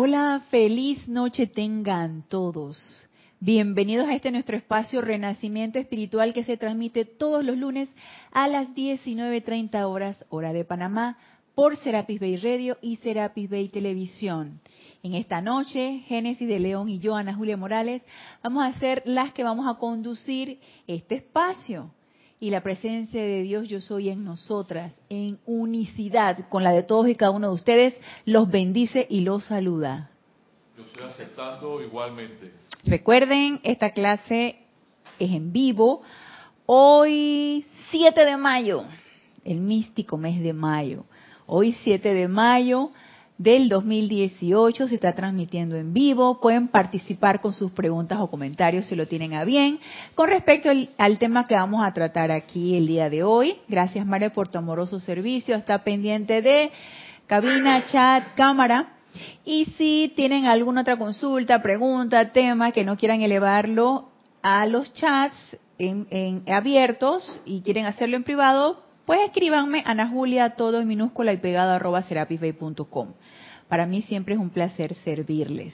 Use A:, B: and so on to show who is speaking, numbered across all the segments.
A: Hola, feliz noche tengan todos. Bienvenidos a este nuestro espacio Renacimiento Espiritual que se transmite todos los lunes a las 19.30 horas hora de Panamá por Serapis Bay Radio y Serapis Bay Televisión. En esta noche, Génesis de León y yo, Ana Julia Morales, vamos a ser las que vamos a conducir este espacio. Y la presencia de Dios yo soy en nosotras, en unicidad con la de todos y cada uno de ustedes, los bendice y los saluda.
B: Yo estoy aceptando igualmente.
A: Recuerden, esta clase es en vivo. Hoy 7 de mayo, el místico mes de mayo. Hoy 7 de mayo del 2018 se está transmitiendo en vivo. Pueden participar con sus preguntas o comentarios si lo tienen a bien. Con respecto al, tema que vamos a tratar aquí el día de hoy, gracias María por tu amoroso servicio. Está pendiente de cabina, chat, cámara y si tienen alguna otra consulta, pregunta, tema que no quieran elevarlo a los chats en, abiertos y quieren hacerlo en privado, pues escríbanme Ana Julia, todo en minúscula y pegado arroba serapisbay.com. Para mí siempre es un placer servirles.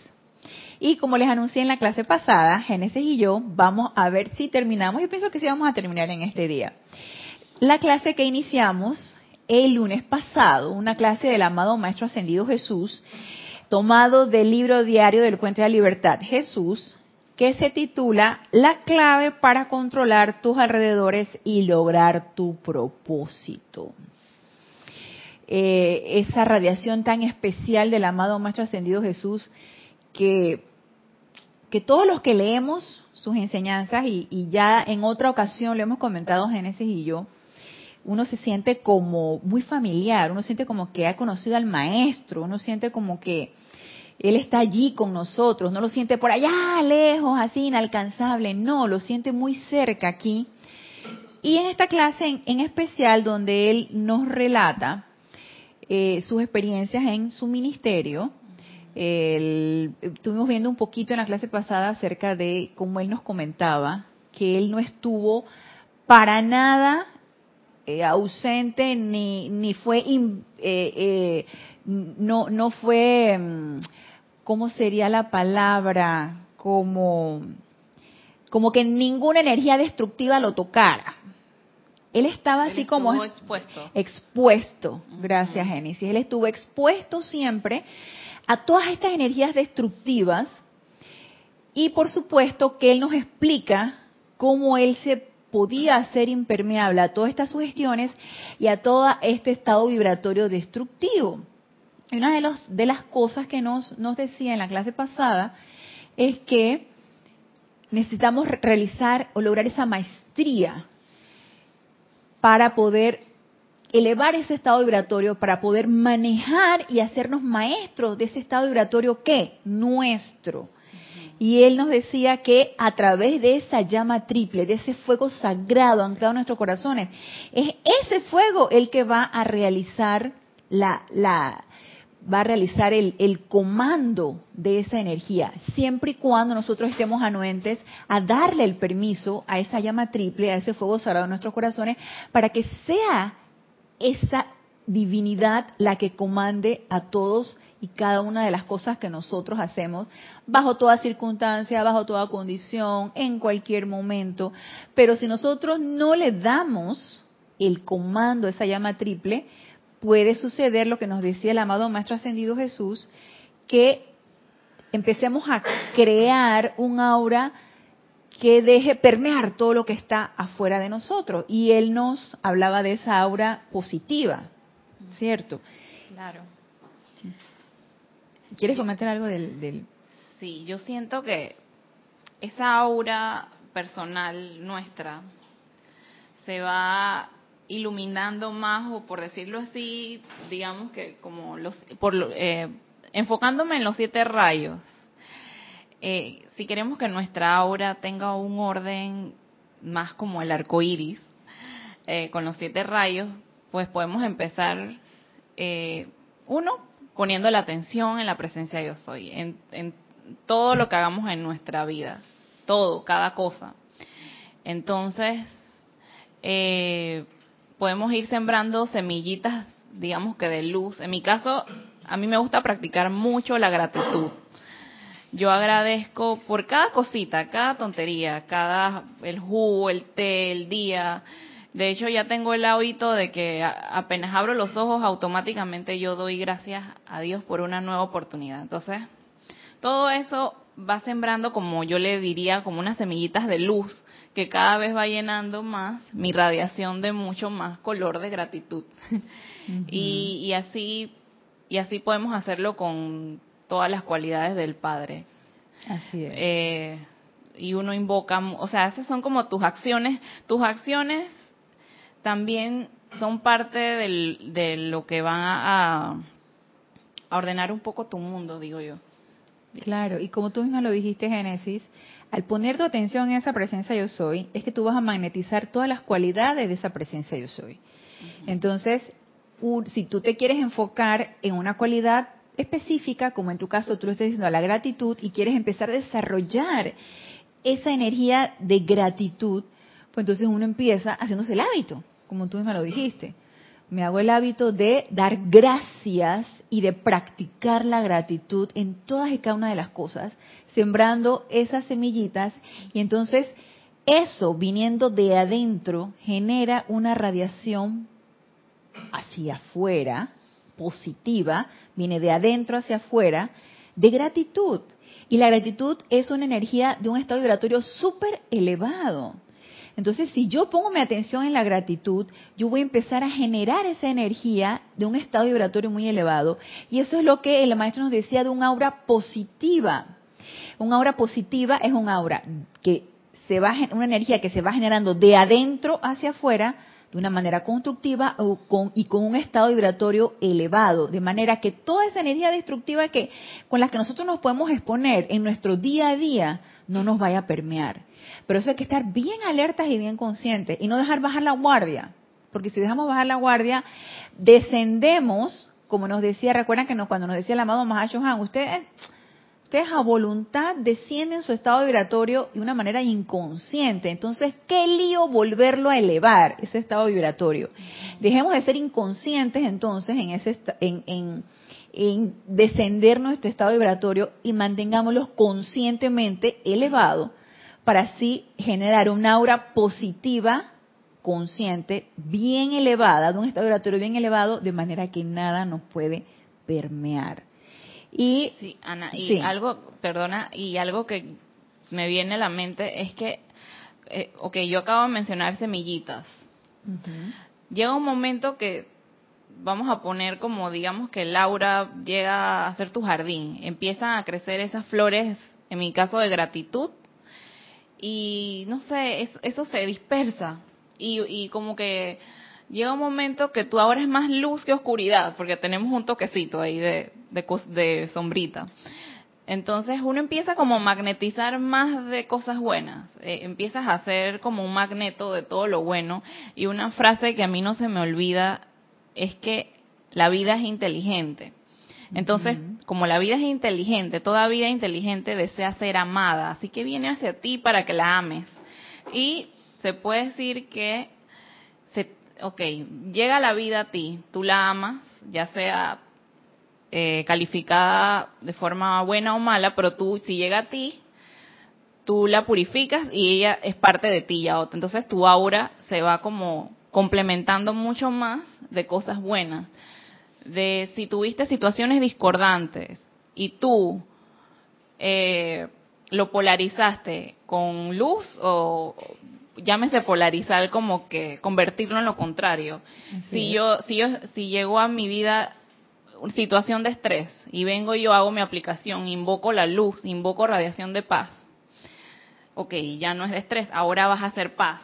A: Y como les anuncié en la clase pasada, Génesis y yo vamos a ver si terminamos. Yo pienso que sí vamos a terminar en este día. La clase que iniciamos el lunes pasado, una clase del amado Maestro Ascendido Jesús, tomado del libro diario del Puente de la Libertad Jesús, que se titula La clave para controlar tus alrededores y lograr tu propósito. Eh, esa radiación tan especial del amado Maestro Ascendido Jesús, que, que todos los que leemos sus enseñanzas, y, y ya en otra ocasión lo hemos comentado Génesis y yo, uno se siente como muy familiar, uno siente como que ha conocido al maestro, uno siente como que él está allí con nosotros, no lo siente por allá lejos, así inalcanzable, no, lo siente muy cerca aquí. Y en esta clase en, especial donde él nos relata eh, sus experiencias en su ministerio, estuvimos viendo un poquito en la clase pasada acerca de cómo él nos comentaba que él no estuvo para nada eh, ausente ni, ni fue, eh, eh, no, no fue, mm, ¿cómo sería la palabra? Como, como que ninguna energía destructiva lo tocara. Él estaba así como
C: expuesto.
A: Expuesto, gracias Génesis. Él estuvo expuesto siempre a todas estas energías destructivas y por supuesto que él nos explica cómo él se podía hacer impermeable a todas estas sugestiones y a todo este estado vibratorio destructivo. Y una de, los, de las cosas que nos, nos decía en la clase pasada es que necesitamos realizar o lograr esa maestría para poder elevar ese estado vibratorio, para poder manejar y hacernos maestros de ese estado vibratorio que nuestro. Y él nos decía que a través de esa llama triple, de ese fuego sagrado anclado en nuestros corazones, es ese fuego el que va a realizar la, la va a realizar el, el comando de esa energía, siempre y cuando nosotros estemos anuentes a darle el permiso a esa llama triple, a ese fuego sagrado en nuestros corazones, para que sea esa divinidad la que comande a todos y cada una de las cosas que nosotros hacemos bajo toda circunstancia, bajo toda condición, en cualquier momento. Pero si nosotros no le damos el comando, esa llama triple, puede suceder lo que nos decía el amado Maestro Ascendido Jesús, que empecemos a crear un aura que deje permear todo lo que está afuera de nosotros. Y él nos hablaba de esa aura positiva, ¿cierto?
C: Claro.
A: ¿Quieres comentar algo del,
C: Sí, yo siento que esa aura personal nuestra se va iluminando más o por decirlo así, digamos que como los por eh, enfocándome en los siete rayos. Eh, si queremos que nuestra aura tenga un orden más como el arco iris, eh, con los siete rayos, pues podemos empezar, uno, poniendo la atención en la presencia de yo soy, en, en todo lo que hagamos en nuestra vida, todo, cada cosa. Entonces, eh, podemos ir sembrando semillitas, digamos que de luz. En mi caso, a mí me gusta practicar mucho la gratitud. Yo agradezco por cada cosita, cada tontería, cada el jugo, el té, el día. De hecho, ya tengo el hábito de que apenas abro los ojos, automáticamente yo doy gracias a Dios por una nueva oportunidad. Entonces, todo eso va sembrando, como yo le diría, como unas semillitas de luz que cada vez va llenando más mi radiación de mucho más color de gratitud. y, y así y así podemos hacerlo con todas las cualidades del Padre.
A: Así es.
C: Eh, y uno invoca, o sea, esas son como tus acciones. Tus acciones también son parte del, de lo que van a, a ordenar un poco tu mundo, digo yo.
A: Claro, y como tú misma lo dijiste, Génesis, al poner tu atención en esa presencia yo soy, es que tú vas a magnetizar todas las cualidades de esa presencia yo soy. Entonces, si tú te quieres enfocar en una cualidad específica, como en tu caso tú lo estás diciendo, a la gratitud, y quieres empezar a desarrollar esa energía de gratitud, pues entonces uno empieza haciéndose el hábito, como tú misma lo dijiste. Me hago el hábito de dar gracias y de practicar la gratitud en todas y cada una de las cosas, sembrando esas semillitas y entonces eso viniendo de adentro genera una radiación hacia afuera, positiva, viene de adentro hacia afuera, de gratitud. Y la gratitud es una energía de un estado vibratorio súper elevado. Entonces, si yo pongo mi atención en la gratitud, yo voy a empezar a generar esa energía de un estado vibratorio muy elevado. Y eso es lo que el maestro nos decía de un aura positiva. Un aura positiva es un aura que se va, una energía que se va generando de adentro hacia afuera de una manera constructiva y con un estado vibratorio elevado, de manera que toda esa energía destructiva que con la que nosotros nos podemos exponer en nuestro día a día no nos vaya a permear. Pero eso hay que estar bien alertas y bien conscientes y no dejar bajar la guardia, porque si dejamos bajar la guardia, descendemos, como nos decía, recuerdan que cuando nos decía el amado Mahashohan, ustedes ustedes a voluntad descienden su estado vibratorio de una manera inconsciente. Entonces, ¿qué lío volverlo a elevar, ese estado vibratorio? Dejemos de ser inconscientes entonces en, ese, en, en, descender nuestro estado vibratorio y mantengámoslo conscientemente elevado para así generar una aura positiva, consciente, bien elevada, de un estado vibratorio bien elevado, de manera que nada nos puede permear.
C: Y, sí, Ana, y algo, perdona, y algo que me viene a la mente es que, eh, ok, yo acabo de mencionar semillitas. Llega un momento que vamos a poner como, digamos que Laura llega a ser tu jardín, empiezan a crecer esas flores, en mi caso de gratitud, y no sé, eso se dispersa. Y, y como que llega un momento que tú ahora es más luz que oscuridad, porque tenemos un toquecito ahí de, de, sombrita. Entonces uno empieza como a magnetizar más de cosas buenas, eh, empiezas a hacer como un magneto de todo lo bueno y una frase que a mí no se me olvida es que la vida es inteligente. Entonces, como la vida es inteligente, toda vida inteligente desea ser amada, así que viene hacia ti para que la ames. Y se puede decir que ok, llega la vida a ti, tú la amas, ya sea eh, calificada de forma buena o mala, pero tú, si llega a ti, tú la purificas y ella es parte de ti ya. Entonces tu aura se va como complementando mucho más de cosas buenas. De si tuviste situaciones discordantes y tú eh, lo polarizaste con luz o llámese polarizar como que convertirlo en lo contrario. si yo, si yo, si llego a mi vida situación de estrés y vengo yo hago mi aplicación, invoco la luz, invoco radiación de paz. Ok, ya no es de estrés, ahora vas a hacer paz.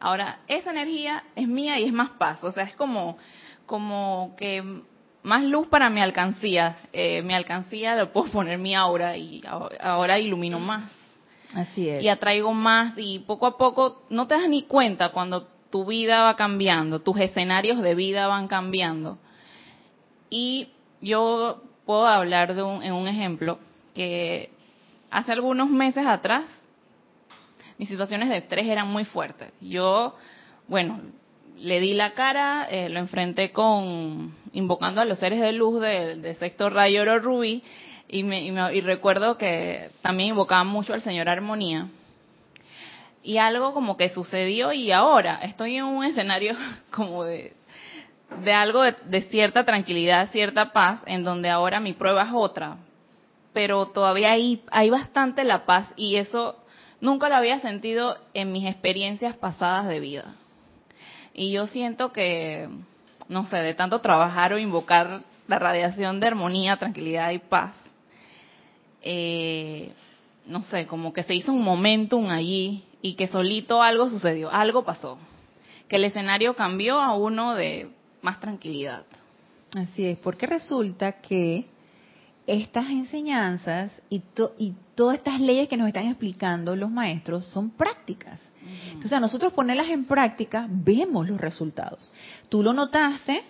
C: Ahora, esa energía es mía y es más paz. O sea, es como, como que más luz para mi alcancía. Eh, mi alcancía lo puedo poner mi aura y ahora ilumino más.
A: Así es.
C: Y atraigo más y poco a poco no te das ni cuenta cuando tu vida va cambiando, tus escenarios de vida van cambiando. Y yo puedo hablar de un, en un ejemplo que hace algunos meses atrás mis situaciones de estrés eran muy fuertes. Yo, bueno, le di la cara, eh, lo enfrenté con invocando a los seres de luz del de sexto rayo oro rubí y, me, y, me, y recuerdo que también invocaba mucho al señor Armonía y algo como que sucedió y ahora estoy en un escenario como de, de algo de, de, cierta tranquilidad, cierta paz, en donde ahora mi prueba es otra, pero todavía hay, hay bastante la paz y eso nunca lo había sentido en mis experiencias pasadas de vida. Y yo siento que, no sé, de tanto trabajar o invocar la radiación de armonía, tranquilidad y paz, eh, no sé, como que se hizo un momentum allí y que solito algo sucedió, algo pasó, que el escenario cambió a uno de más tranquilidad.
A: Así es, porque resulta que estas enseñanzas y, to, y todas estas leyes que nos están explicando los maestros son prácticas. Entonces, a nosotros ponerlas en práctica, vemos los resultados. Tú lo notaste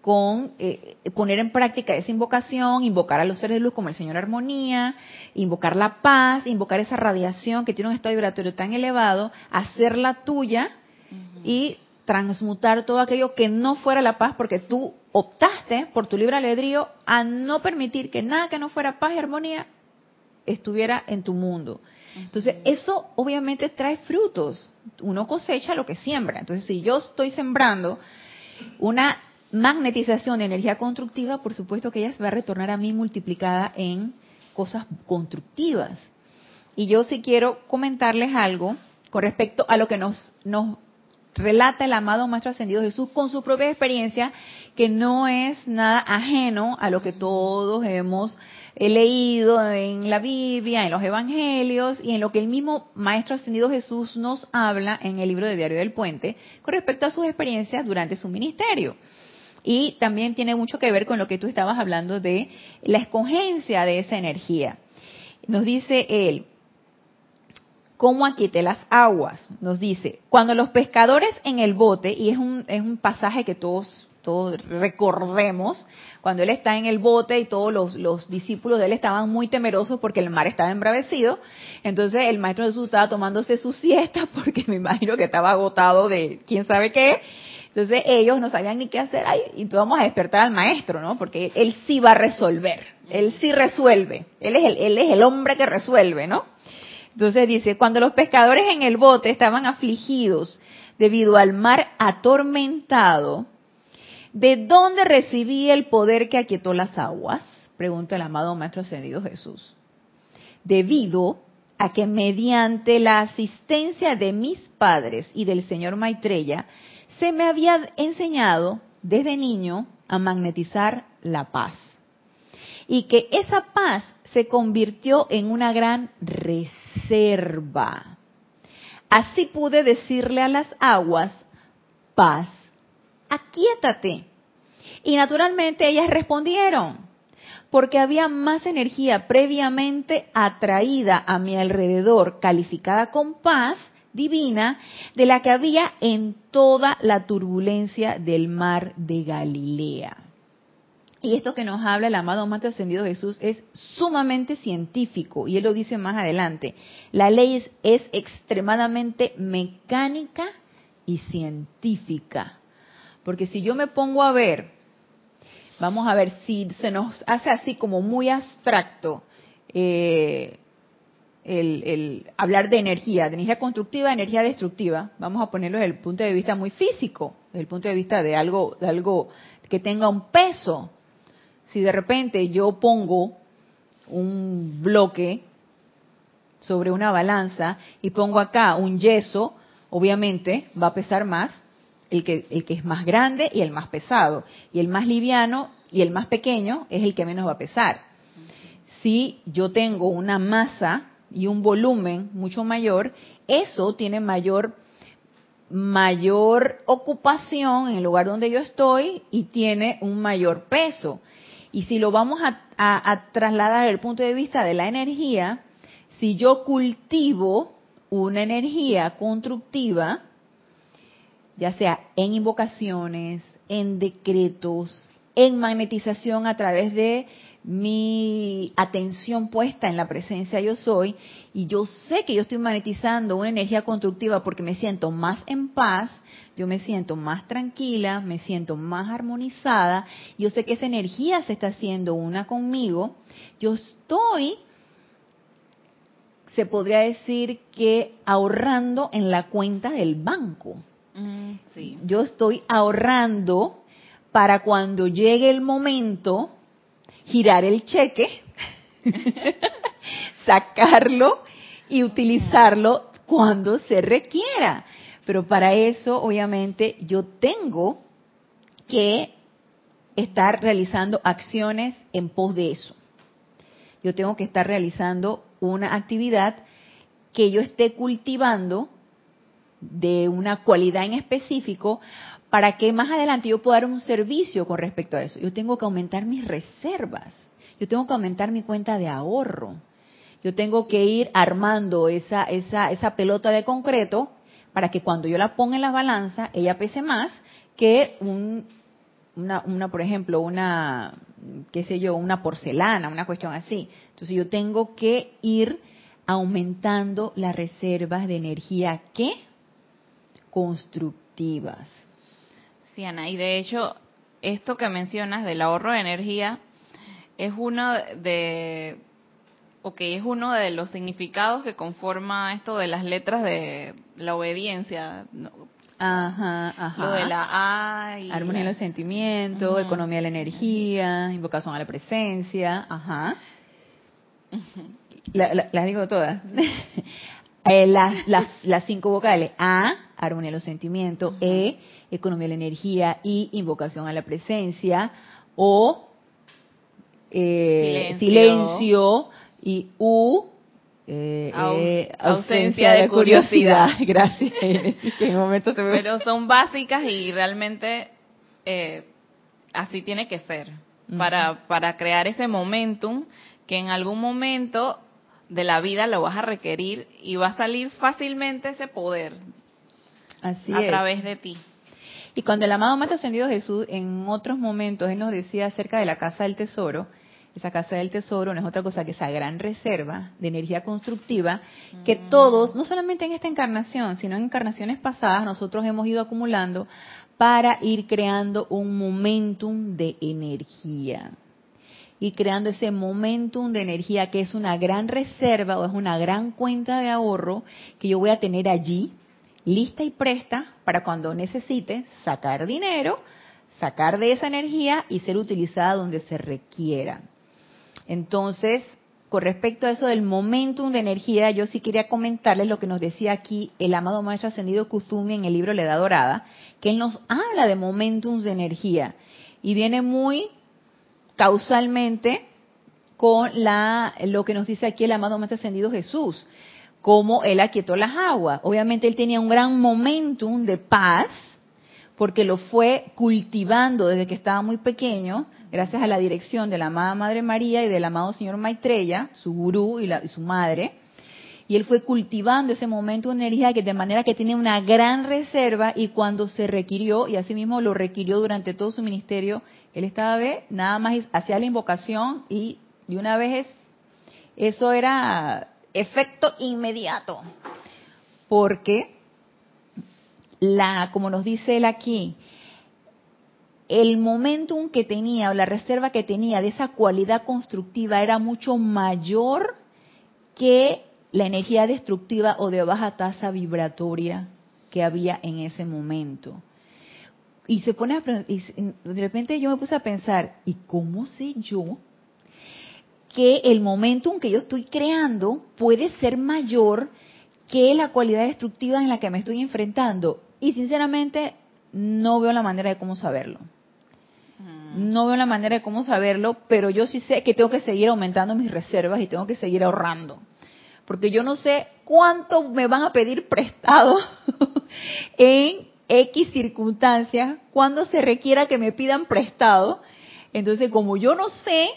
A: con eh, poner en práctica esa invocación, invocar a los seres de luz como el Señor Armonía, invocar la paz, invocar esa radiación que tiene un estado vibratorio tan elevado, hacerla tuya uh -huh. y transmutar todo aquello que no fuera la paz porque tú optaste por tu libre albedrío a no permitir que nada que no fuera paz y armonía estuviera en tu mundo. Entonces, eso obviamente trae frutos. Uno cosecha lo que siembra. Entonces, si yo estoy sembrando una magnetización de energía constructiva, por supuesto que ella se va a retornar a mí multiplicada en cosas constructivas. Y yo sí quiero comentarles algo con respecto a lo que nos, nos relata el amado Maestro Ascendido Jesús con su propia experiencia, que no es nada ajeno a lo que todos hemos leído en la Biblia, en los Evangelios y en lo que el mismo Maestro Ascendido Jesús nos habla en el libro de Diario del Puente con respecto a sus experiencias durante su ministerio. Y también tiene mucho que ver con lo que tú estabas hablando de la escogencia de esa energía. Nos dice él, cómo aquiete las aguas. Nos dice, cuando los pescadores en el bote, y es un, es un pasaje que todos, todos recordemos, cuando él está en el bote y todos los, los, discípulos de él estaban muy temerosos porque el mar estaba embravecido, entonces el maestro Jesús estaba tomándose su siesta porque me imagino que estaba agotado de quién sabe qué. Entonces ellos no sabían ni qué hacer ahí y tú vamos a despertar al maestro, ¿no? Porque él sí va a resolver, él sí resuelve, él es el, él es el hombre que resuelve, ¿no? Entonces dice, cuando los pescadores en el bote estaban afligidos debido al mar atormentado, ¿de dónde recibí el poder que aquietó las aguas? Pregunta el amado Maestro Ascendido Jesús. Debido a que mediante la asistencia de mis padres y del señor Maitreya, se me había enseñado desde niño a magnetizar la paz. Y que esa paz se convirtió en una gran reserva. Así pude decirle a las aguas, paz, aquíétate. Y naturalmente ellas respondieron, porque había más energía previamente atraída a mi alrededor, calificada con paz divina, de la que había en toda la turbulencia del mar de Galilea. Y esto que nos habla el amado Maestro Ascendido Jesús es sumamente científico, y él lo dice más adelante. La ley es, extremadamente mecánica y científica. Porque si yo me pongo a ver, vamos a ver si se nos hace así como muy abstracto eh, el, el, hablar de energía, de energía constructiva, energía destructiva, vamos a ponerlo desde el punto de vista muy físico, desde el punto de vista de algo, de algo que tenga un peso, si de repente yo pongo un bloque sobre una balanza y pongo acá un yeso, obviamente va a pesar más el que, el que es más grande y el más pesado. Y el más liviano y el más pequeño es el que menos va a pesar. Si yo tengo una masa y un volumen mucho mayor, eso tiene mayor mayor ocupación en el lugar donde yo estoy y tiene un mayor peso. Y si lo vamos a, a, trasladar desde el punto de vista de la energía, si yo cultivo una energía constructiva, ya sea en invocaciones, en decretos, en magnetización a través de mi atención puesta en la presencia yo soy y yo sé que yo estoy magnetizando una energía constructiva porque me siento más en paz, yo me siento más tranquila, me siento más armonizada, yo sé que esa energía se está haciendo una conmigo, yo estoy, se podría decir que ahorrando en la cuenta del banco.
C: Mm, sí.
A: Yo estoy ahorrando para cuando llegue el momento girar el cheque, sacarlo y utilizarlo cuando se requiera. Pero para eso, obviamente, yo tengo que estar realizando acciones en pos de eso. Yo tengo que estar realizando una actividad que yo esté cultivando de una cualidad en específico para que más adelante yo pueda dar un servicio con respecto a eso. Yo tengo que aumentar mis reservas, yo tengo que aumentar mi cuenta de ahorro, yo tengo que ir armando esa, esa, esa pelota de concreto para que cuando yo la ponga en la balanza, ella pese más que un, una, una, por ejemplo, una, qué sé yo, una porcelana, una cuestión así. Entonces yo tengo que ir aumentando las reservas de energía que constructivas.
C: Y de hecho, esto que mencionas del ahorro de energía es uno de, ok, es uno de los significados que conforma esto de las letras de la obediencia.
A: Ajá, ajá.
C: Lo de la A y
A: Armonía de los sentimientos, economía de la energía, invocación a la presencia, ajá. La- la- las digo todas. Eh, las, las, las cinco vocales. A, armonía de los sentimientos. E, economía de la energía. I, invocación a la presencia. O, eh,
C: Silencio.
A: silencio. Y U, eh, eh,
C: ausencia de curiosidad.
A: Gracias. Que en momento se me...
C: Pero son básicas y realmente eh, así tiene que ser para, para crear ese momentum que en algún momento de la vida lo vas a requerir y va a salir fácilmente ese poder
A: Así
C: a
A: es.
C: través de ti.
A: Y cuando el amado Maestro Ascendido Jesús, en otros momentos, él nos decía acerca de la casa del tesoro, esa casa del tesoro no es otra cosa que esa gran reserva de energía constructiva que todos, no solamente en esta encarnación, sino en encarnaciones pasadas, nosotros hemos ido acumulando para ir creando un momentum de energía. Y creando ese momentum de energía que es una gran reserva o es una gran cuenta de ahorro que yo voy a tener allí, lista y presta para cuando necesite sacar dinero, sacar de esa energía y ser utilizada donde se requiera. Entonces, con respecto a eso del momentum de energía, yo sí quería comentarles lo que nos decía aquí el amado Maestro Ascendido Kuzumi en el libro La Edad Dorada, que él nos habla de momentum de energía y viene muy causalmente con la, lo que nos dice aquí el amado Maestro Ascendido Jesús, cómo él aquietó las aguas. Obviamente él tenía un gran momentum de paz, porque lo fue cultivando desde que estaba muy pequeño, gracias a la dirección de la amada Madre María y del amado Señor Maitreya, su gurú y, la- y su madre. Y él fue cultivando ese momento de energía que de manera que tiene una gran reserva y cuando se requirió, y así mismo lo requirió durante todo su ministerio, él estaba ve, nada más hacía la invocación y de una vez es- eso era efecto inmediato. Porque la, como nos dice él aquí, el momentum que tenía o la reserva que tenía de esa cualidad constructiva era mucho mayor que la energía destructiva o de baja tasa vibratoria que había en ese momento. Y se pone a, y de repente yo me puse a pensar, ¿y cómo sé yo que el momentum que yo estoy creando puede ser mayor que la cualidad destructiva en la que me estoy enfrentando? Y sinceramente no veo la manera de cómo saberlo. No veo la manera de cómo saberlo, pero yo sí sé que tengo que seguir aumentando mis reservas y tengo que seguir ahorrando. Porque yo no sé cuánto me van a pedir prestado en X circunstancias, cuando se requiera que me pidan prestado. Entonces, como yo no sé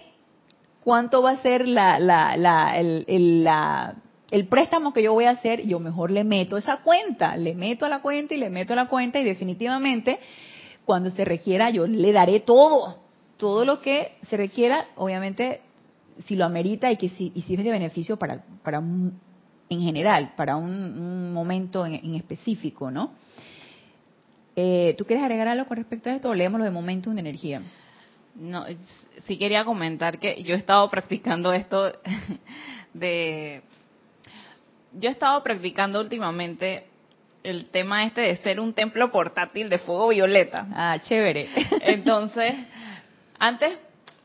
A: cuánto va a ser la, la, la, el, la- el préstamo que yo voy a hacer, yo mejor le meto esa cuenta, le meto a la cuenta y le meto a la cuenta y definitivamente cuando se requiera yo le daré todo, todo lo que se requiera, obviamente, si lo amerita y que si, y si es de beneficio para, para un, en general, para un, momento en, específico, ¿no? Eh, ¿Tú quieres agregar algo con respecto a esto o leemos lo de momentum de energía?
C: No, sí quería comentar que yo he estado practicando esto de... Yo he estado practicando últimamente el tema este de ser un templo portátil de fuego violeta.
A: Ah, chévere.
C: Entonces, antes,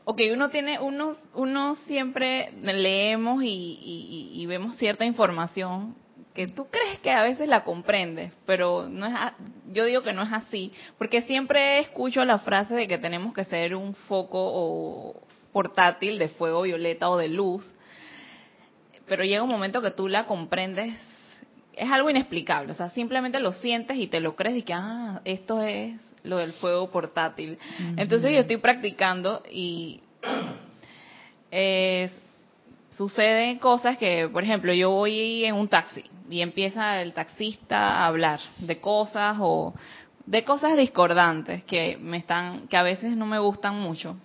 C: ok, uno tiene, uno, uno siempre leemos y, y vemos cierta información que tú crees que a veces la comprendes, pero no es, yo digo que no es así, porque siempre escucho la frase de que tenemos que ser un foco o portátil de fuego violeta o de luz, pero llega un momento que tú la comprendes, es algo inexplicable, o sea, simplemente lo sientes y te lo crees y que, ah, esto es lo del fuego portátil. Entonces yo estoy practicando y es suceden cosas que, por ejemplo, yo voy en un taxi y empieza el taxista a hablar de cosas o de cosas discordantes que me están que a veces no me gustan mucho.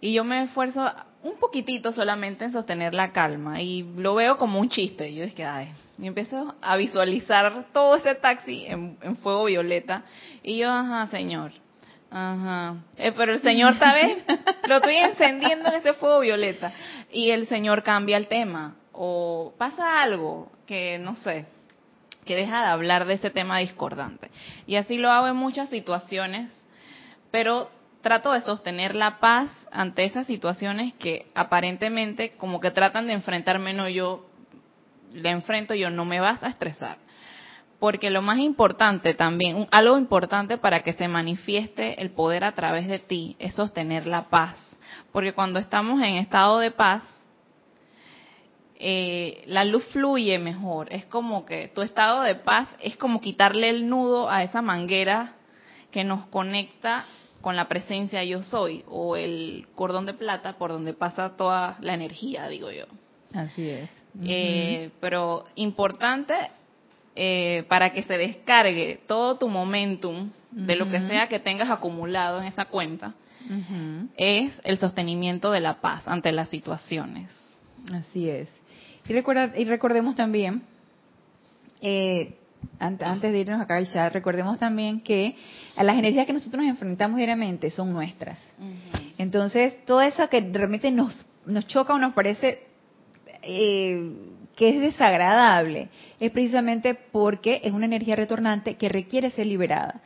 C: Y yo me esfuerzo un poquitito solamente en sostener la calma y lo veo como un chiste. Yo es que, ay, y empiezo a visualizar todo ese taxi en, en fuego violeta y yo, ajá, señor, Ajá. Eh, pero el Señor, ¿sabes? Lo estoy encendiendo en ese fuego violeta. Y el Señor cambia el tema. O pasa algo que, no sé, que deja de hablar de ese tema discordante. Y así lo hago en muchas situaciones. Pero trato de sostener la paz ante esas situaciones que aparentemente como que tratan de enfrentarme, no yo le enfrento yo, no me vas a estresar porque lo más importante también, algo importante para que se manifieste el poder a través de ti es sostener la paz. Porque cuando estamos en estado de paz, eh, la luz fluye mejor. Es como que tu estado de paz es como quitarle el nudo a esa manguera que nos conecta con la presencia yo soy o el cordón de plata por donde pasa toda la energía, digo yo.
A: Así es.
C: Eh, pero importante eh, para que se descargue todo tu momentum de lo que sea que tengas acumulado en esa cuenta, es el sostenimiento de la paz ante las situaciones.
A: Así es. Y, recuerda, y recordemos también, eh, antes de irnos acá al chat, recordemos también que las energías que nosotros nos enfrentamos diariamente son nuestras. Entonces, todo eso que realmente nos, nos choca o nos parece eh, que es desagradable, es precisamente porque es una energía retornante que requiere ser liberada.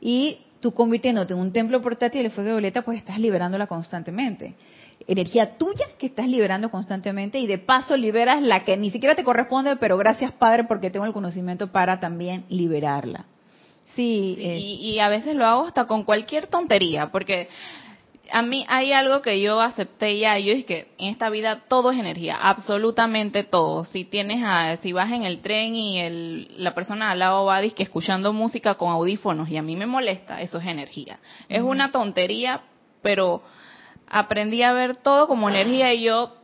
A: Y tú convirtiéndote en un templo portátil de fuego violeta, pues estás liberándola constantemente. Energía tuya que estás liberando constantemente y de paso liberas la que ni siquiera te corresponde, pero gracias Padre porque tengo el conocimiento para también liberarla.
C: Sí, y, y, a veces lo hago hasta con cualquier tontería, porque a mí hay algo que yo acepté ya, yo es que en esta vida todo es energía, absolutamente todo. Si tienes a, si vas en el tren y el, la persona al lado va que escuchando música con audífonos y a mí me molesta, eso es energía. Es una tontería, pero aprendí a ver todo como energía y yo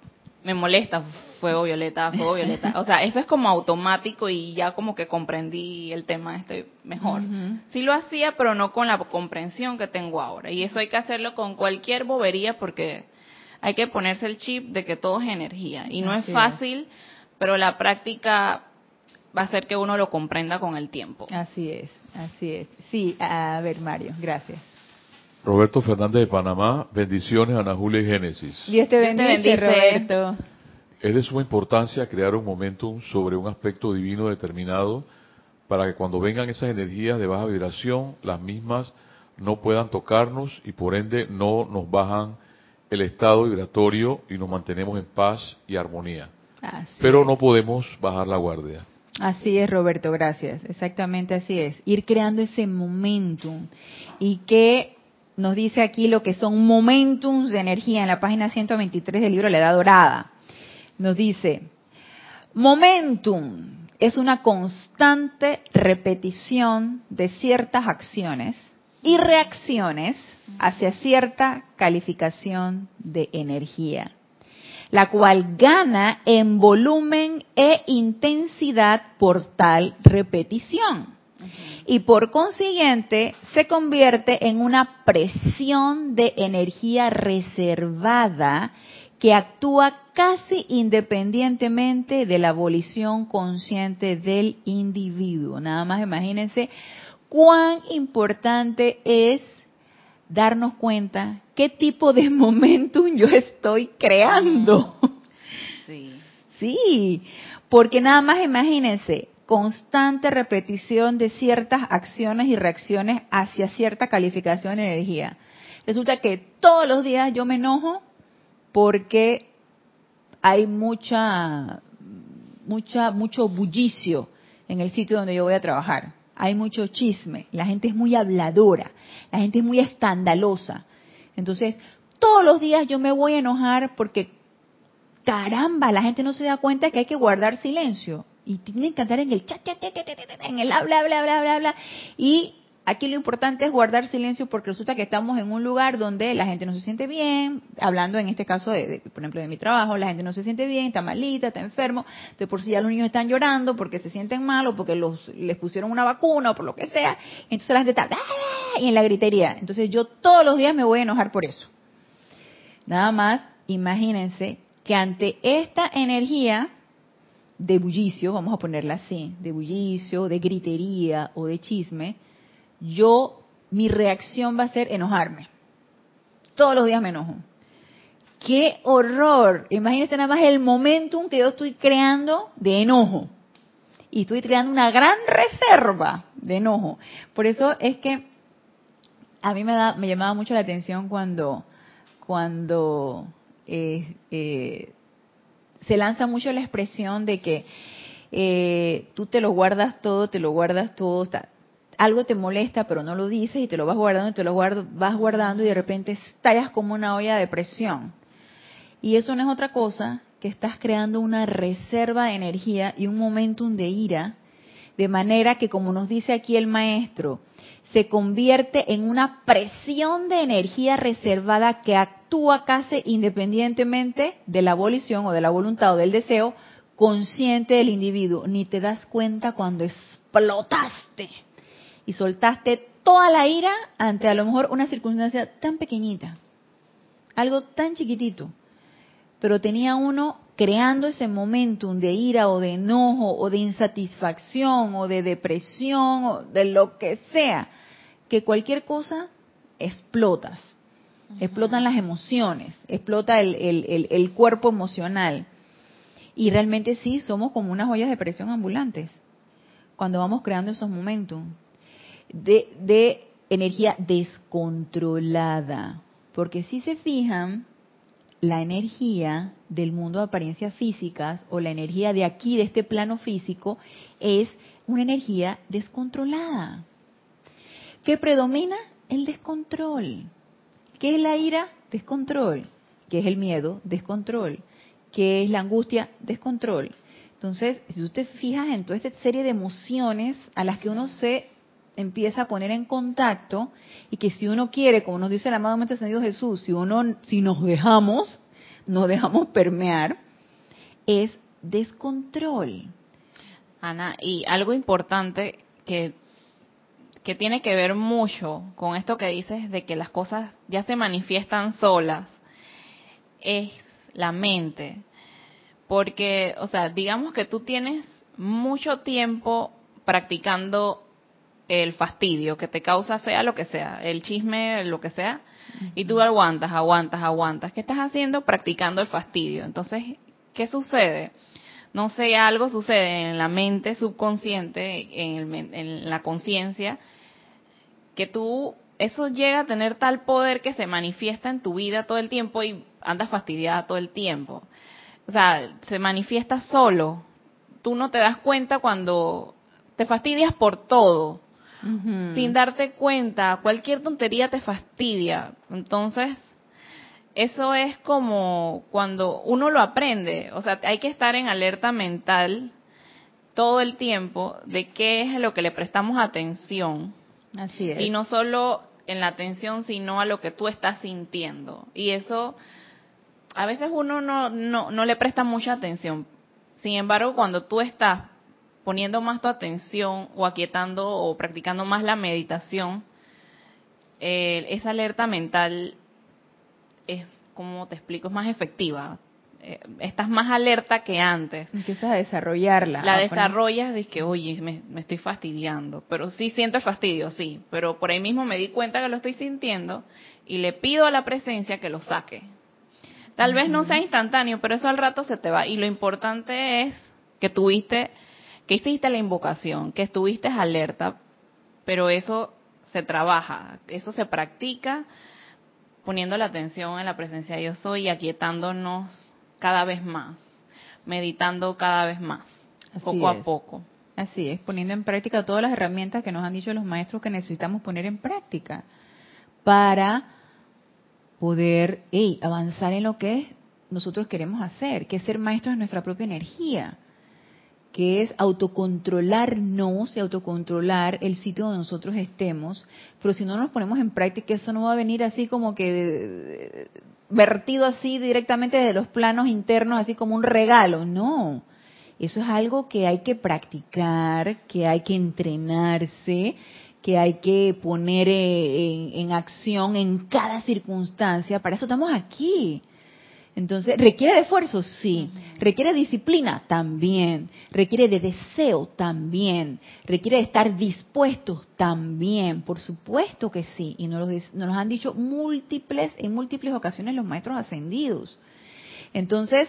C: me molesta, fuego violeta, fuego violeta. O sea, eso es como automático y ya como que comprendí el tema este mejor. Sí lo hacía, pero no con la comprensión que tengo ahora. Y eso hay que hacerlo con cualquier bobería porque hay que ponerse el chip de que todo es energía. Y no es fácil, pero la práctica va a hacer que uno lo comprenda con el tiempo.
A: Así es, así es. Sí, a ver Mario, gracias.
B: Roberto Fernández de Panamá, bendiciones Ana Julia y Génesis.
A: Dios te bendice, Roberto.
B: Es de suma importancia crear un momentum sobre un aspecto divino determinado para que cuando vengan esas energías de baja vibración, las mismas no puedan tocarnos y por ende no nos bajan el estado vibratorio y nos mantenemos en paz y armonía. Pero no podemos bajar la guardia.
A: Así es, Roberto, gracias. Exactamente así es. Ir creando ese momentum y que nos dice aquí lo que son momentums de energía en la página 123 del libro La Edad Dorada nos dice, momentum es una constante repetición de ciertas acciones y reacciones hacia cierta calificación de energía, la cual gana en volumen e intensidad por tal repetición. Y por consiguiente se convierte en una presión de energía reservada que actúa casi independientemente de la abolición consciente del individuo. Nada más imagínense cuán importante es darnos cuenta qué tipo de momentum yo estoy creando. Sí. Sí, porque nada más imagínense, constante repetición de ciertas acciones y reacciones hacia cierta calificación de energía. Resulta que todos los días yo me enojo porque hay mucha, mucha, mucho bullicio en el sitio donde yo voy a trabajar. Hay mucho chisme, la gente es muy habladora, la gente es muy escandalosa. Entonces, todos los días yo me voy a enojar porque, caramba, la gente no se da cuenta que hay que guardar silencio. Y tienen que andar en el chat, en el habla, habla, habla, habla, habla. Y Aquí lo importante es guardar silencio porque resulta que estamos en un lugar donde la gente no se siente bien, hablando en este caso, de, por ejemplo, de mi trabajo, la gente no se siente bien, está malita, está enfermo, de por sí ya los niños están llorando porque se sienten mal o porque los, les pusieron una vacuna o por lo que sea, entonces la gente está ¡ah! y en la gritería. Entonces yo todos los días me voy a enojar por eso. Nada más, imagínense que ante esta energía de bullicio, vamos a ponerla así, de bullicio, de gritería o de chisme, yo, mi reacción va a ser enojarme. Todos los días me enojo. ¡Qué horror! Imagínense nada más el momentum que yo estoy creando de enojo. Y estoy creando una gran reserva de enojo. Por eso es que a mí me, da, me llamaba mucho la atención cuando, cuando eh, eh, se lanza mucho la expresión de que eh, tú te lo guardas todo, te lo guardas todo, algo te molesta pero no lo dices y te lo vas guardando y te lo vas guardando y de repente estallas como una olla de presión. Y eso no es otra cosa que estás creando una reserva de energía y un momentum de ira, de manera que como nos dice aquí el maestro, se convierte en una presión de energía reservada que actúa casi independientemente de la abolición o de la voluntad o del deseo consciente del individuo. Ni te das cuenta cuando explotaste y soltaste toda la ira ante a lo mejor una circunstancia tan pequeñita, algo tan chiquitito, pero tenía uno creando ese momentum de ira o de enojo o de insatisfacción o de depresión o de lo que sea, que cualquier cosa explotas, explotan las emociones, explota el, el cuerpo emocional. Y realmente sí, somos como unas ollas de presión ambulantes. Cuando vamos creando esos momentos de, energía descontrolada. Porque si se fijan, la energía del mundo de apariencias físicas o la energía de aquí, de este plano físico, es una energía descontrolada. ¿Qué predomina? El descontrol. ¿Qué es la ira? Descontrol. ¿Qué es el miedo? Descontrol. ¿Qué es la angustia? Descontrol. Entonces, si usted fija en toda esta serie de emociones a las que uno se empieza a poner en contacto y que si uno quiere, como nos dice el amado Maestro Jesús, si uno, si nos dejamos, nos dejamos permear, es descontrol.
C: Ana, y algo importante que, que tiene que ver mucho con esto que dices de que las cosas ya se manifiestan solas, es la mente. Porque, o sea, digamos que tú tienes mucho tiempo practicando el fastidio que te causa, sea lo que sea, el chisme, lo que sea, y tú aguantas, aguantas, aguantas. ¿Qué estás haciendo? Practicando el fastidio. Entonces, ¿qué sucede? No sé, algo sucede en la mente subconsciente, en, en la conciencia, que tú, eso llega a tener tal poder que se manifiesta en tu vida todo el tiempo y andas fastidiada todo el tiempo. O sea, se manifiesta solo. Tú no te das cuenta cuando te fastidias por todo sin darte cuenta, cualquier tontería te fastidia. Entonces, eso es como cuando uno lo aprende, o sea, hay que estar en alerta mental todo el tiempo de qué es lo que le prestamos atención.
A: Así es.
C: Y no solo en la atención, sino a lo que tú estás sintiendo. Y eso, a veces uno no, no, no le presta mucha atención. Sin embargo, cuando tú estás poniendo más tu atención o aquietando o practicando más la meditación, eh, esa alerta mental es, como te explico, es más efectiva. Eh, estás más alerta que antes.
A: Empiezas a desarrollarla.
C: La desarrollas, dices que, oye, me, me estoy fastidiando. Pero sí siento el fastidio, sí. Pero por ahí mismo me di cuenta que lo estoy sintiendo y le pido a la presencia que lo saque. Tal vez no sea instantáneo, pero eso al rato se te va. Y lo importante es que tuviste, que hiciste la invocación, que estuviste alerta, pero eso se trabaja, eso se practica poniendo la atención en la presencia de yo soy y aquietándonos cada vez más, meditando cada vez más, poco a poco.
A: Así es, poniendo en práctica todas las herramientas que nos han dicho los maestros que necesitamos poner en práctica para poder avanzar en lo que nosotros queremos hacer, que es ser maestros de nuestra propia energía que es autocontrolarnos y autocontrolar el sitio donde nosotros estemos, pero si no nos ponemos en práctica eso no va a venir así como que vertido así directamente desde los planos internos, así como un regalo, no. Eso es algo que hay que practicar, que hay que entrenarse, que hay que poner en, en acción en cada circunstancia. Para eso estamos aquí. Entonces, ¿requiere de esfuerzo? Sí. ¿Requiere disciplina? También. ¿Requiere de deseo? También. ¿Requiere de estar dispuestos? También. Por supuesto que sí. Y nos lo, han dicho múltiples, en múltiples ocasiones los maestros ascendidos. Entonces,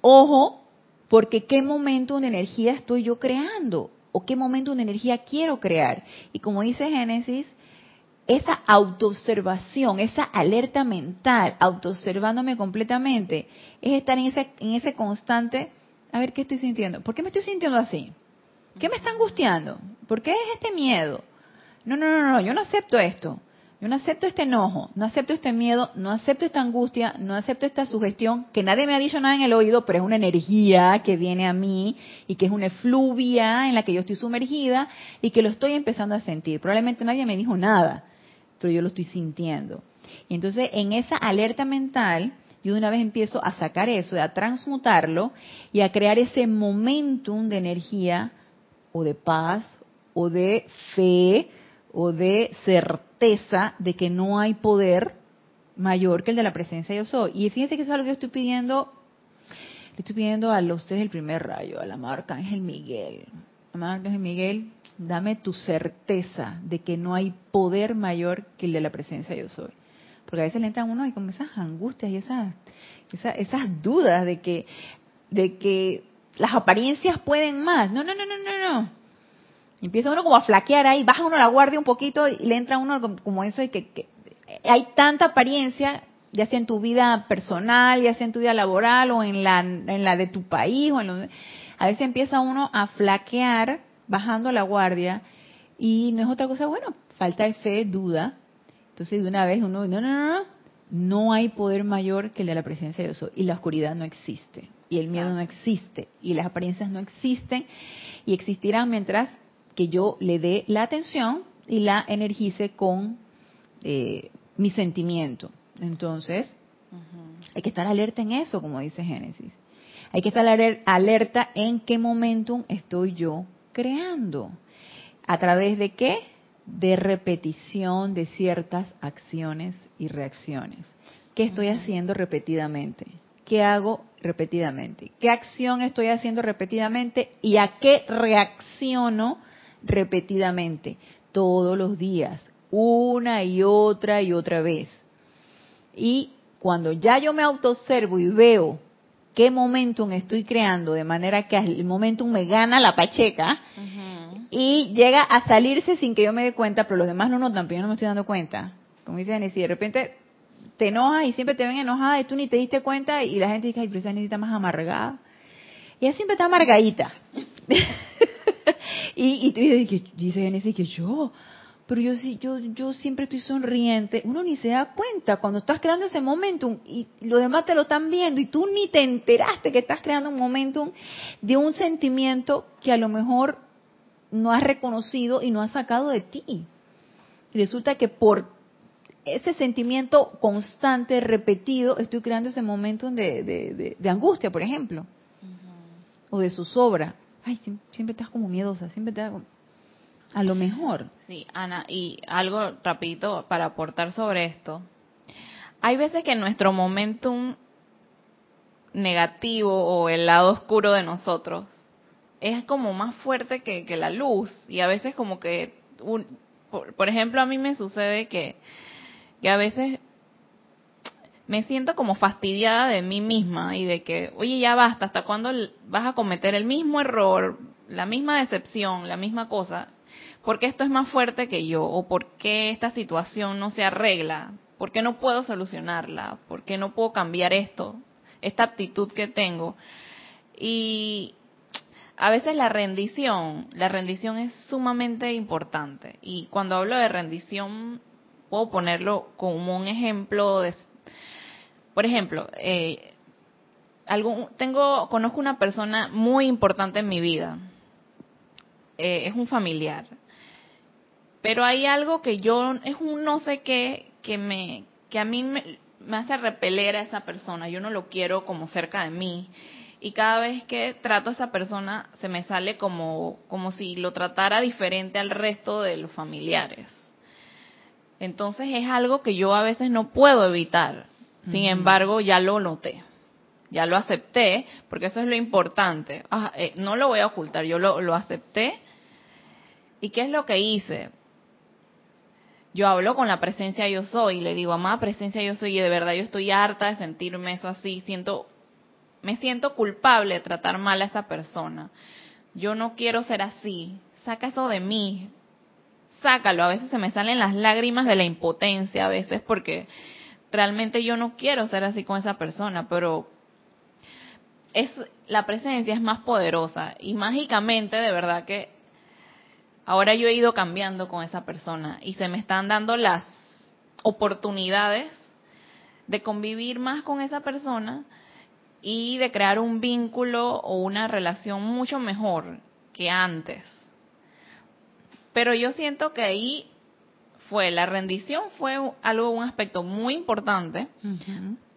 A: ojo, porque qué momento de energía estoy yo creando o qué momento de energía quiero crear. Y como dice Génesis, esa autoobservación, esa alerta mental, autoobservándome completamente, es estar en ese, en ese constante, a ver qué estoy sintiendo, ¿por qué me estoy sintiendo así? ¿Qué me está angustiando? ¿Por qué es este miedo? No, no, no, no, yo no acepto esto. Yo no acepto este enojo, no acepto este miedo, no acepto esta angustia, no acepto esta sugestión, que nadie me ha dicho nada en el oído, pero es una energía que viene a mí y que es una efluvia en la que yo estoy sumergida y que lo estoy empezando a sentir. Probablemente nadie me dijo nada, pero yo lo estoy sintiendo. Y entonces en esa alerta mental, yo de una vez empiezo a sacar eso, a transmutarlo y a crear ese momentum de energía o de paz o de fe o de certeza de que no hay poder mayor que el de la presencia yo soy. Y fíjense que eso es algo que yo estoy pidiendo, le estoy pidiendo a los ustedes el primer rayo, a la marca Ángel Miguel. Amado Arcángel Miguel, dame tu certeza de que no hay poder mayor que el de la presencia yo soy. Porque a veces le entran uno y con esas angustias y esas, esas, dudas de que, de que las apariencias pueden más. No, no, no, no, no, no. empieza uno como a flaquear ahí, baja uno la guardia un poquito y le entra uno como eso de que, que hay tanta apariencia, ya sea en tu vida personal, ya sea en tu vida laboral o en la, en la de tu país. O en a veces empieza uno a flaquear bajando la guardia y no es otra cosa, bueno, falta de fe, duda. Entonces de una vez uno, no, no, no, no, no hay poder mayor que el de la presencia de Dios y la oscuridad no existe y el miedo no existe y las apariencias no existen y existirán mientras que yo le dé la atención y la energice con eh, mi sentimiento. Entonces, hay que estar alerta en eso, como dice Génesis. Hay que estar alerta en qué momentum estoy yo creando. ¿A través de qué? De repetición de ciertas acciones y reacciones. ¿Qué estoy haciendo repetidamente? ¿Qué hago repetidamente? ¿Qué acción estoy haciendo repetidamente? ¿Y a qué reacciono repetidamente? Todos los días, una y otra y otra vez. Y cuando ya yo me autoobservo y veo qué momentum estoy creando, de manera que el momentum me gana la pacheca y llega a salirse sin que yo me dé cuenta, pero los demás no notan, pero yo no me estoy dando cuenta. Como dicen, si de repente te enojas y siempre te ven enojada y tú ni te diste cuenta y la gente dice, ay, pero esa necesita más amargada. Y ella siempre está amargadita. y, y tú dices, dice que yo, pero yo yo, yo siempre estoy sonriente. Uno ni se da cuenta cuando estás creando ese momentum y los demás te lo están viendo y tú ni te enteraste que estás creando un momentum de un sentimiento que a lo mejor no has reconocido y no has sacado de ti. Y resulta que por ese sentimiento constante, repetido, estoy creando ese momento de, de, angustia, por ejemplo, o de zozobra. ay, siempre, estás como miedosa, siempre te a lo mejor.
C: Sí, Ana, y algo rapidito para aportar sobre esto. Hay veces que nuestro momentum negativo o el lado oscuro de nosotros es como más fuerte que, que la luz y a veces como que, un, por, ejemplo, a mí me sucede que, que a veces me siento como fastidiada de mí misma y de que, oye, ya basta, ¿hasta cuándo vas a cometer el mismo error, la misma decepción, la misma cosa? ¿Por qué esto es más fuerte que yo? ¿O por qué esta situación no se arregla? ¿Por qué no puedo solucionarla? ¿Por qué no puedo cambiar esto? Esta aptitud que tengo. Y a veces la rendición, la rendición es sumamente importante. Y cuando hablo de rendición, puedo ponerlo como un ejemplo de por ejemplo, eh, tengo, conozco una persona muy importante en mi vida. Eh, es un familiar. Pero hay algo que yo, es un no sé qué, que me, que a mí me, me hace repeler a esa persona. Yo no lo quiero como cerca de mí. Y cada vez que trato a esa persona se me sale como, como si lo tratara diferente al resto de los familiares. Entonces es algo que yo a veces no puedo evitar. Sin embargo, ya lo noté, ya lo acepté, porque eso es lo importante. Ah, eh, no lo voy a ocultar, yo lo, lo acepté. ¿Y qué es lo que hice? Yo hablo con la presencia yo soy, y le digo, amada presencia yo soy, y de verdad yo estoy harta de sentirme eso así, siento, me siento culpable de tratar mal a esa persona. Yo no quiero ser así, saca eso de mí, sácalo. A veces se me salen las lágrimas de la impotencia, a veces porque realmente yo no quiero ser así con esa persona, pero es la presencia es más poderosa y mágicamente de verdad que ahora yo he ido cambiando con esa persona y se me están dando las oportunidades de convivir más con esa persona y de crear un vínculo o una relación mucho mejor que antes. Pero yo siento que ahí fue la rendición fue algo un aspecto muy importante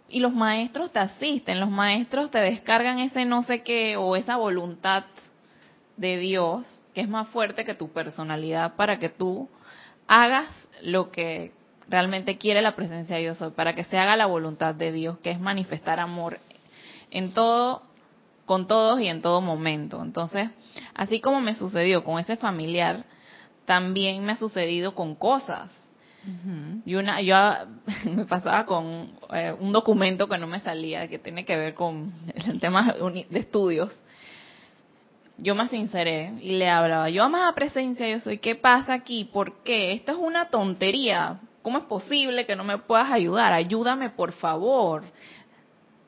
C: y los maestros te asisten los maestros te descargan ese no sé qué o esa voluntad de Dios que es más fuerte que tu personalidad para que tú hagas lo que realmente quiere la presencia de Dios para que se haga la voluntad de Dios que es manifestar amor en todo con todos y en todo momento entonces así como me sucedió con ese familiar también me ha sucedido con cosas. Y una, yo me pasaba con eh, un documento que no me salía, que tiene que ver con el tema de estudios. Yo me sinceré y le hablaba, yo amada presencia, yo soy, ¿qué pasa aquí? ¿Por qué? Esto es una tontería. ¿Cómo es posible que no me puedas ayudar? Ayúdame, por favor.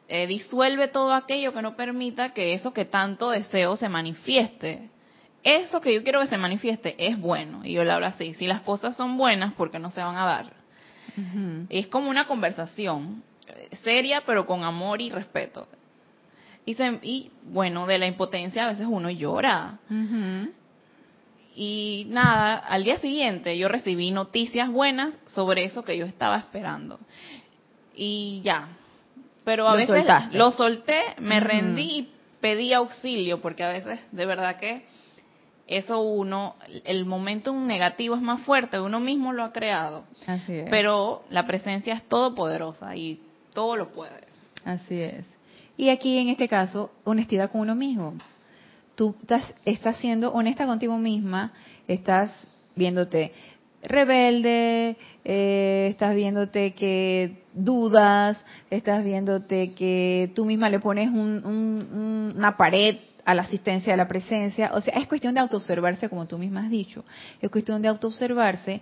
C: Eh, disuelve todo aquello que no permita que eso que tanto deseo se manifieste eso que yo quiero que se manifieste es bueno. Y yo le hablo así, si las cosas son buenas, ¿por qué no se van a dar? Es como una conversación eh, seria, pero con amor y respeto. Y, y bueno, de la impotencia a veces uno llora. Y nada, al día siguiente yo recibí noticias buenas sobre eso que yo estaba esperando. Y ya. Pero a veces lo solté, me rendí y pedí auxilio, porque a veces de verdad que eso uno, el momento negativo es más fuerte, uno mismo lo ha creado. Así es. Pero la presencia es todopoderosa y todo lo puede.
A: Así es. Y aquí en este caso, honestidad con uno mismo. Tú estás, estás siendo honesta contigo misma, estás viéndote rebelde, eh, estás viéndote que dudas, estás viéndote que tú misma le pones una pared a la asistencia a la presencia. O sea, es cuestión de autoobservarse, como tú misma has dicho. Es cuestión de autoobservarse,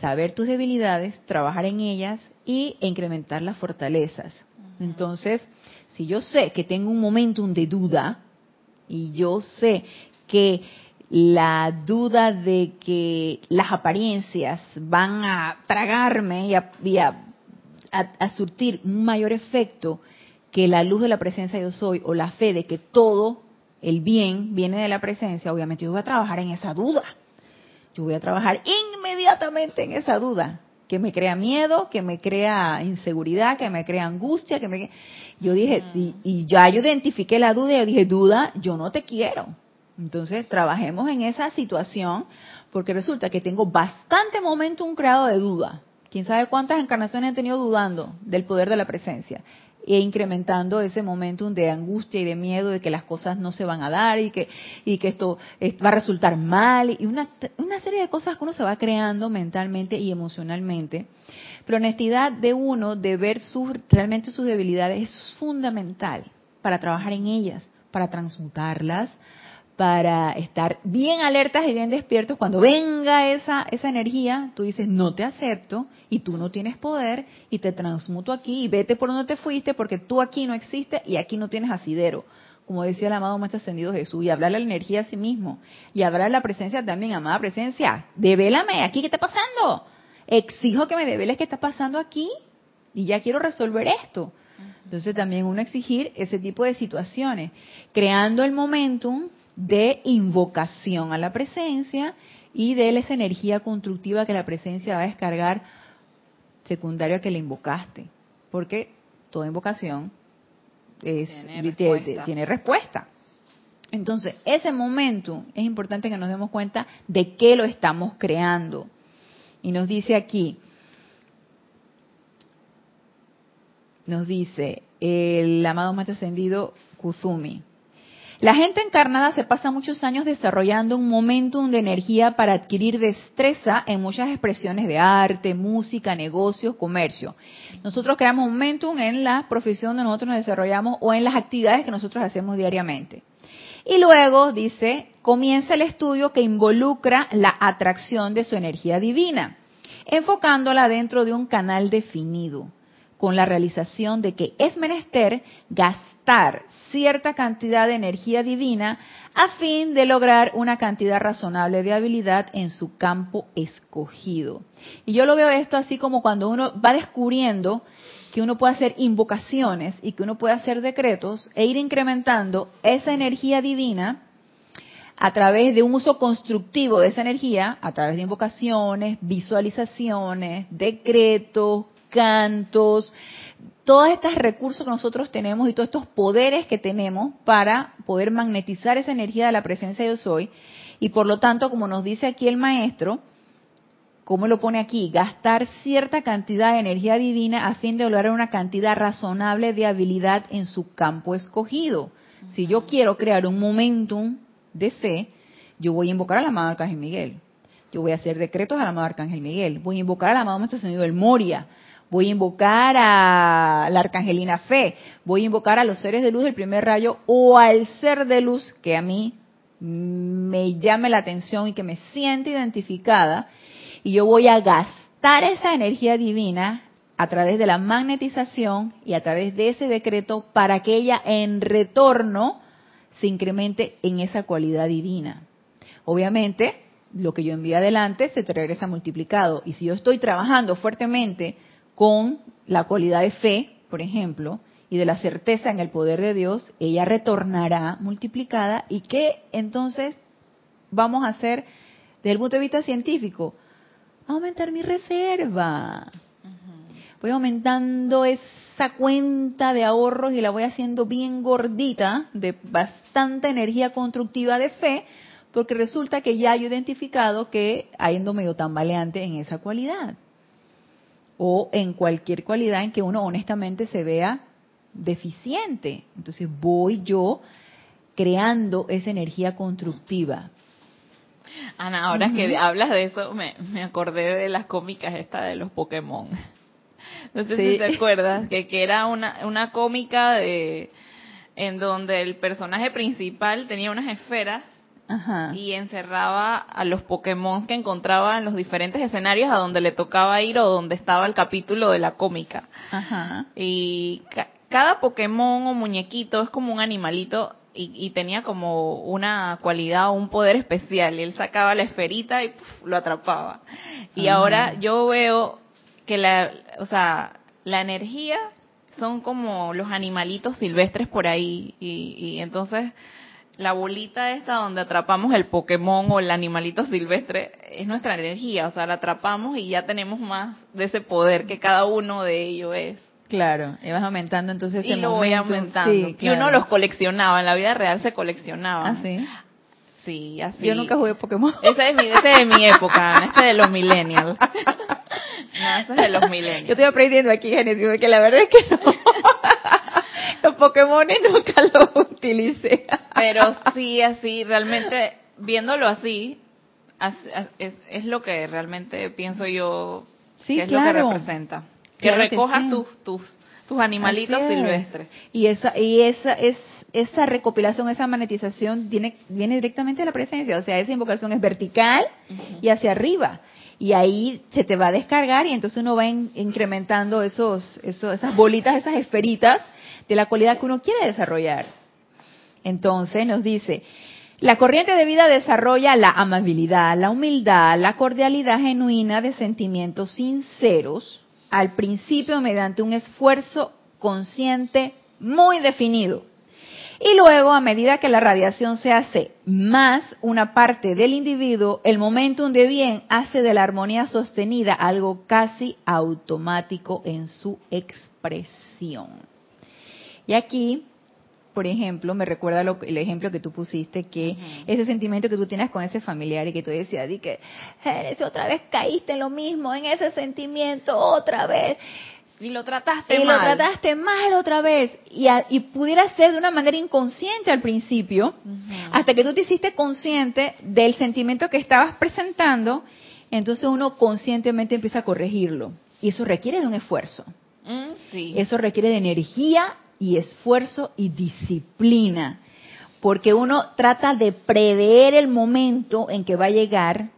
A: saber tus debilidades, trabajar en ellas y incrementar las fortalezas. Entonces, si yo sé que tengo un momentum de duda y yo sé que la duda de que las apariencias van a tragarme y a, a surtir un mayor efecto que la luz de la presencia yo soy o la fe de que todo el bien viene de la presencia, obviamente yo voy a trabajar en esa duda. Yo voy a trabajar inmediatamente en esa duda, que me crea miedo, que me crea inseguridad, que me crea angustia, que me... Yo dije, y, ya yo identifiqué la duda y yo dije, duda, yo no te quiero. Entonces, trabajemos en esa situación porque resulta que tengo bastante momentum creado de duda. Quién sabe cuántas encarnaciones he tenido dudando del poder de la presencia e incrementando ese momentum de angustia y de miedo de que las cosas no se van a dar y que, y que esto va a resultar mal y una, una serie de cosas que uno se va creando mentalmente y emocionalmente. Pero honestidad de uno de ver sus, realmente sus debilidades es fundamental para trabajar en ellas, para transmutarlas, para estar bien alertas y bien despiertos. Cuando venga esa, esa energía, tú dices, no te acepto y tú no tienes poder y te transmuto aquí y vete por donde te fuiste porque tú aquí no existes y aquí no tienes asidero. Como decía el amado Maestro Ascendido Jesús, y hablar la energía a sí mismo, y hablar la presencia también, amada presencia, devélame, aquí qué está pasando. Exijo que me develes qué está pasando aquí y ya quiero resolver esto. Entonces también uno exigir ese tipo de situaciones, creando el momentum de invocación a la presencia y de esa energía constructiva que la presencia va a descargar secundario a que le invocaste. Porque toda invocación tiene, respuesta. Entonces, ese momento es importante que nos demos cuenta de qué lo estamos creando. Y nos dice aquí, nos dice el amado Maestro Ascendido Kuzumi, la gente encarnada se pasa muchos años desarrollando un momentum de energía para adquirir destreza en muchas expresiones de arte, música, negocios, comercio. Nosotros creamos momentum en la profesión donde nosotros nos desarrollamos o en las actividades que nosotros hacemos diariamente. Y luego, dice, comienza el estudio que involucra la atracción de su energía divina, enfocándola dentro de un canal definido con la realización de que es menester gastar cierta cantidad de energía divina a fin de lograr una cantidad razonable de habilidad en su campo escogido. Y yo lo veo esto así como cuando uno va descubriendo que uno puede hacer invocaciones y que uno puede hacer decretos e ir incrementando esa energía divina a través de un uso constructivo de esa energía, a través de invocaciones, visualizaciones, decretos, cantos, todos estos recursos que nosotros tenemos y todos estos poderes que tenemos para poder magnetizar esa energía de la presencia de yo soy. Y por lo tanto, como nos dice aquí el maestro, ¿cómo lo pone aquí? Gastar cierta cantidad de energía divina a fin de lograr una cantidad razonable de habilidad en su campo escogido. Si yo quiero crear un momentum de fe, yo voy a invocar al amado Arcángel Miguel. Yo voy a hacer decretos al amado Arcángel Miguel. Voy a invocar al amado Maestro Señor del Moria voy a invocar a la arcangelina fe, voy a invocar a los seres de luz del primer rayo o al ser de luz que a mí me llame la atención y que me siente identificada, y yo voy a gastar esa energía divina a través de la magnetización y a través de ese decreto para que ella en retorno se incremente en esa cualidad divina. Obviamente, lo que yo envío adelante se te regresa multiplicado. Y si yo estoy trabajando fuertemente con la cualidad de fe, por ejemplo, y de la certeza en el poder de Dios, ella retornará multiplicada. Y qué entonces vamos a hacer desde el punto de vista científico, aumentar mi reserva. Voy aumentando esa cuenta de ahorros y la voy haciendo bien gordita, de bastante energía constructiva de fe, porque resulta que ya he identificado que hay endo medio tambaleante en esa cualidad o en cualquier cualidad en que uno honestamente se vea deficiente. Entonces voy yo creando esa energía constructiva.
C: Ana, ahora que hablas de eso, me, acordé de las cómicas esta de los Pokémon. No sé si te acuerdas, que, que era una, una cómica de en donde el personaje principal tenía unas esferas y encerraba a los Pokémon que encontraba en los diferentes escenarios a donde le tocaba ir o donde estaba el capítulo de la cómica. Y cada Pokémon o muñequito es como un animalito y, tenía como una cualidad o un poder especial. Y él sacaba la esferita y lo atrapaba. Y ahora yo veo que la, o sea, la energía son como los animalitos silvestres por ahí y, y entonces la bolita esta donde atrapamos el Pokémon o el animalito silvestre es nuestra energía, o sea, la atrapamos y ya tenemos más de ese poder que cada uno de ellos es.
A: Claro, y vas aumentando entonces ese
C: y lo voy aumentando. y uno los coleccionaba, en la vida real se coleccionaba.
A: ¿Ah,
C: Sí, así.
A: Yo nunca jugué Pokémon.
C: Ese es mi, ese es de mi época, Ana, ese de los millennials. No, ese es de los
A: Yo
C: millennials.
A: estoy aprendiendo aquí, Genesis, porque la verdad es que no. Los Pokémon nunca los utilicé.
C: Pero sí, así, realmente, viéndolo así, as- as- es, es lo que realmente pienso yo
A: Sí,
C: que es
A: claro.
C: lo que representa. Que
A: Claro que
C: recojas
A: sí.
C: tus, tus, tus animalitos silvestres.
A: Y esa, y esa, es, esa recopilación, esa magnetización viene, viene directamente de la presencia. O sea, esa invocación es vertical y hacia arriba. Y ahí se te va a descargar y entonces uno va in- incrementando esos, esos, esas bolitas, esas esferitas de la cualidad que uno quiere desarrollar. Entonces nos dice, la corriente de vida desarrolla la amabilidad, la humildad, la cordialidad genuina de sentimientos sinceros, al principio mediante un esfuerzo consciente muy definido. Y luego, a medida que la radiación se hace más una parte del individuo, el momentum de bien hace de la armonía sostenida algo casi automático en su expresión. Y aquí, por ejemplo, me recuerda lo- el ejemplo que tú pusiste, que ese sentimiento que tú tienes con ese familiar y que tú decías, di que, "Eres, otra vez caíste en lo mismo, en ese sentimiento, otra vez
C: Y lo trataste
A: y lo trataste mal otra vez. Y, a- y pudiera ser de una manera inconsciente al principio hasta que tú te hiciste consciente del sentimiento que estabas presentando entonces uno conscientemente empieza a corregirlo. Y eso requiere de un esfuerzo.
C: Mm, sí.
A: eso requiere de energía y esfuerzo y disciplina porque uno trata de prever el momento en que va a llegar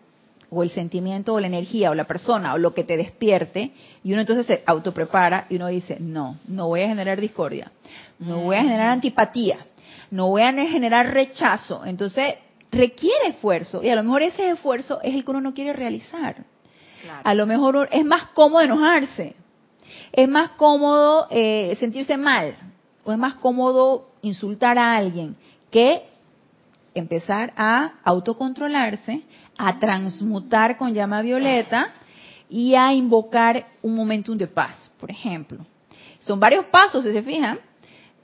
A: o el sentimiento o la energía o la persona o lo que te despierte y uno entonces se autoprepara y uno dice, no, no voy a generar discordia, no voy a generar antipatía, no voy a generar rechazo. Entonces requiere esfuerzo y a lo mejor ese esfuerzo es el que uno no quiere realizar.
C: Claro.
A: A lo mejor es más cómodo enojarse, es más cómodo eh, sentirse mal o es más cómodo insultar a alguien que empezar a autocontrolarse, a transmutar con llama violeta y a invocar un momentum de paz, por ejemplo. Son varios pasos, si se fijan.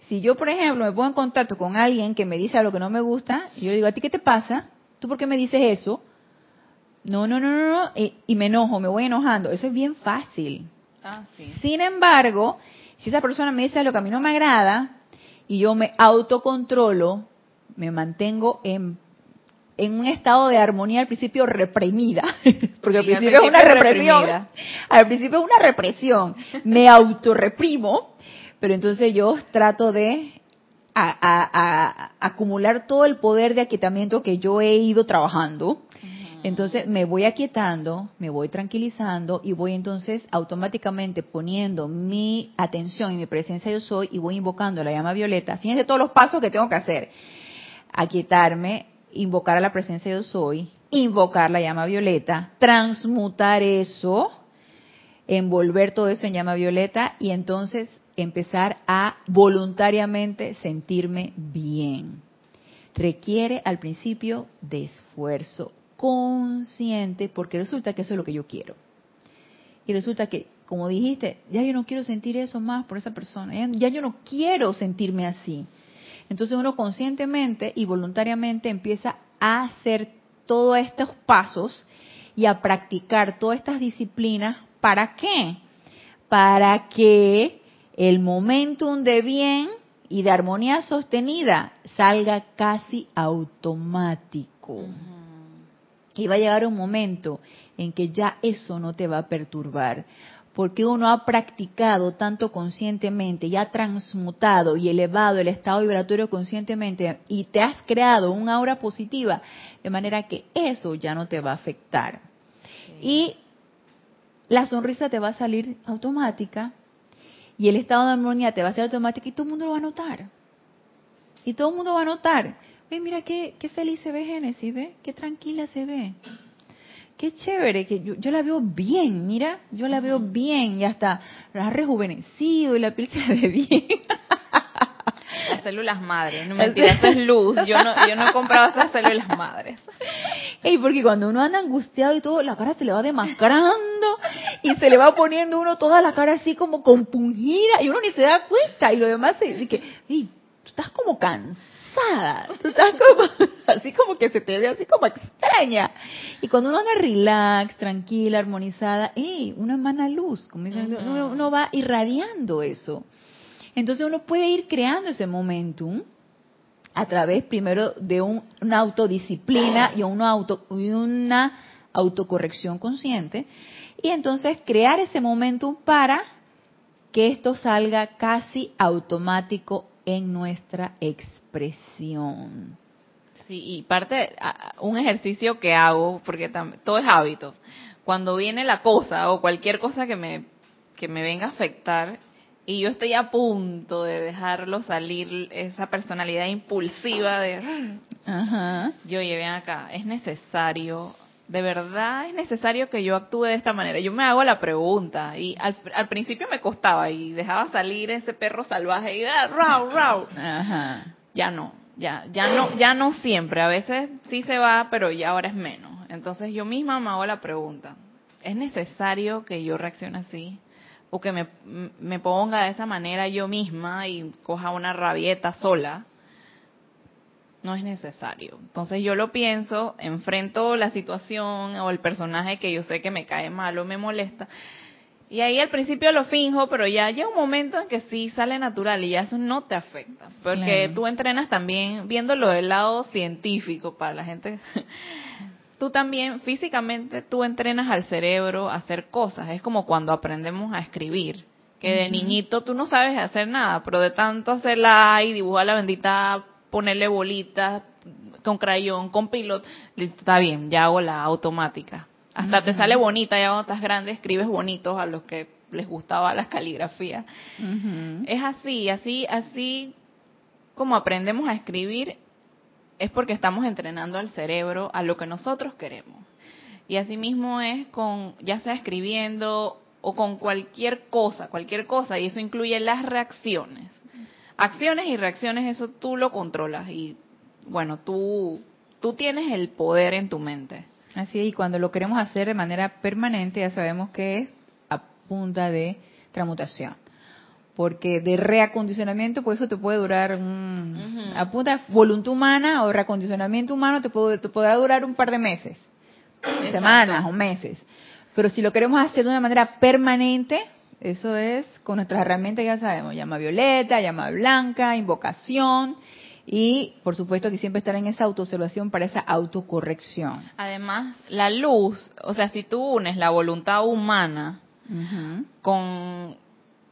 A: Si yo, por ejemplo, me pongo en contacto con alguien que me dice algo que no me gusta, y yo le digo, ¿a ti qué te pasa? ¿Tú por qué me dices eso? No, no, no, no, no, y, me enojo, me voy enojando. Eso es bien fácil.
C: Ah, sí.
A: Sin embargo, si esa persona me dice algo que a mí no me agrada y yo me autocontrolo, me mantengo en, en un estado de armonía al principio reprimida, porque al principio es una represión,
C: reprimida.
A: al principio es una represión, me autorreprimo, pero entonces yo trato de a- a- a- acumular todo el poder de aquietamiento que yo he ido trabajando. Entonces me voy aquietando, me voy tranquilizando y voy entonces automáticamente poniendo mi atención y mi presencia yo soy y voy invocando la llama violeta. Fíjense todos los pasos que tengo que hacer. Aquietarme, invocar a la presencia yo soy, invocar la llama violeta, transmutar eso, envolver todo eso en llama violeta y entonces empezar a voluntariamente sentirme bien. Requiere al principio de esfuerzo consciente porque resulta que eso es lo que yo quiero. Y resulta que, como dijiste, ya yo no quiero sentir eso más por esa persona, ya, yo no quiero sentirme así. Entonces uno conscientemente y voluntariamente empieza a hacer todos estos pasos y a practicar todas estas disciplinas. ¿Para qué? Para que el momentum de bien y de armonía sostenida salga casi automático. Y va a llegar un momento en que ya eso no te va a perturbar, porque uno ha practicado tanto conscientemente y ha transmutado y elevado el estado vibratorio conscientemente y te has creado un aura positiva, de manera que eso ya no te va a afectar. Y la sonrisa te va a salir automática y el estado de armonía te va a ser automático y todo el mundo lo va a notar. Y todo el mundo va a notar. Ve, mira qué, qué feliz se ve Génesis, ¿ve? Qué tranquila se ve. Qué chévere, que yo, yo la veo bien, mira, yo la veo bien y hasta la ha rejuvenecido y la piel se ve bien.
C: Las células madres. No mentira, eso es luz. Yo no, yo no he comprado esas células madres.
A: Ey, porque cuando uno anda angustiado y todo, la cara se le va demacrando y se le va poniendo uno toda la cara así como compungida y uno ni se da cuenta y lo demás se dice que, ey, tú estás como cansado cansada, tú estás como, así como que se te ve así como extraña. Y cuando uno anda relax, tranquila, armonizada, ¡ey! Una emana luz, como dicen, uno, va irradiando eso. Entonces uno puede ir creando ese momentum a través primero de una autodisciplina y una, auto, y una autocorrección consciente, y entonces crear ese momentum para que esto salga casi automático en nuestra expresión.
C: Sí, y parte, un ejercicio que hago, porque todo es hábito, cuando viene la cosa o cualquier cosa que me, que me venga a afectar, y yo estoy a punto de dejarlo salir, esa personalidad impulsiva de... Ajá. Yo llevé acá, es necesario ¿de verdad es necesario que yo actúe de esta manera? Yo me hago la pregunta y al, principio me costaba y dejaba salir ese perro salvaje y da, rau, rau. Ajá. Ya no, ya, ya no, ya no siempre. A veces sí se va, pero ya ahora es menos. Entonces yo misma me hago la pregunta, ¿es necesario que yo reaccione así? O que me, me ponga de esa manera yo misma y coja una rabieta sola no es necesario. Entonces yo lo pienso, enfrento la situación o el personaje que yo sé que me cae mal o me molesta. Y ahí al principio lo finjo, pero ya llega un momento en que sí sale natural y ya eso no te afecta. Porque tú entrenas también, viéndolo del lado científico para la gente, tú también físicamente tú entrenas al cerebro a hacer cosas. Es como cuando aprendemos a escribir que de niñito tú no sabes hacer nada, pero de tanto hacerla y dibujar la bendita ponerle bolitas con crayón, con pilot, está bien, ya hago la automática. Hasta te sale bonita, ya cuando estás grande escribes bonitos a los que les gustaba la caligrafía. Es así, así, así como aprendemos a escribir, es porque estamos entrenando al cerebro a lo que nosotros queremos. Y así mismo es con, ya sea escribiendo o con cualquier cosa, cualquier cosa, y eso incluye las reacciones acciones y reacciones, eso tú lo controlas y bueno, tú, tú tienes el poder en tu mente.
A: Así y cuando lo queremos hacer de manera permanente, ya sabemos que es a punta de transmutación. Porque de reacondicionamiento, pues eso te puede durar, a punta de voluntad humana o reacondicionamiento humano, te, puede, te podrá durar un par de meses, semanas o meses. Pero si lo queremos hacer de una manera permanente, eso es con nuestras herramientas, ya sabemos, llama violeta, llama blanca, invocación y por supuesto que siempre estar en esa autoobservación para esa autocorrección.
C: Además, la luz, o sea, si tú unes la voluntad humana con,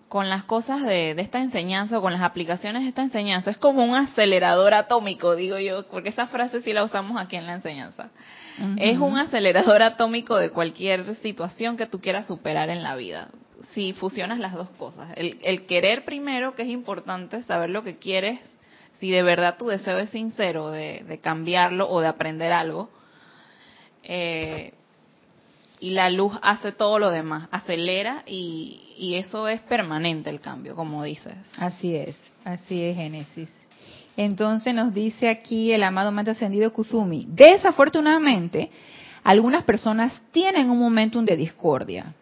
C: con las cosas de, esta enseñanza o con las aplicaciones de esta enseñanza, es como un acelerador atómico, digo yo, porque esa frase sí la usamos aquí en la enseñanza. Es un acelerador atómico de cualquier situación que tú quieras superar en la vida si fusionas las dos cosas. El, querer primero, que es importante, saber lo que quieres, si de verdad tu deseo es sincero de, cambiarlo o de aprender algo. Eh, y la luz hace todo lo demás, acelera y, y eso es permanente el cambio, como dices.
A: Así es, así es Génesis. Entonces nos dice aquí el amado Maestro Ascendido Kuzumi, desafortunadamente, algunas personas tienen un momentum de discordia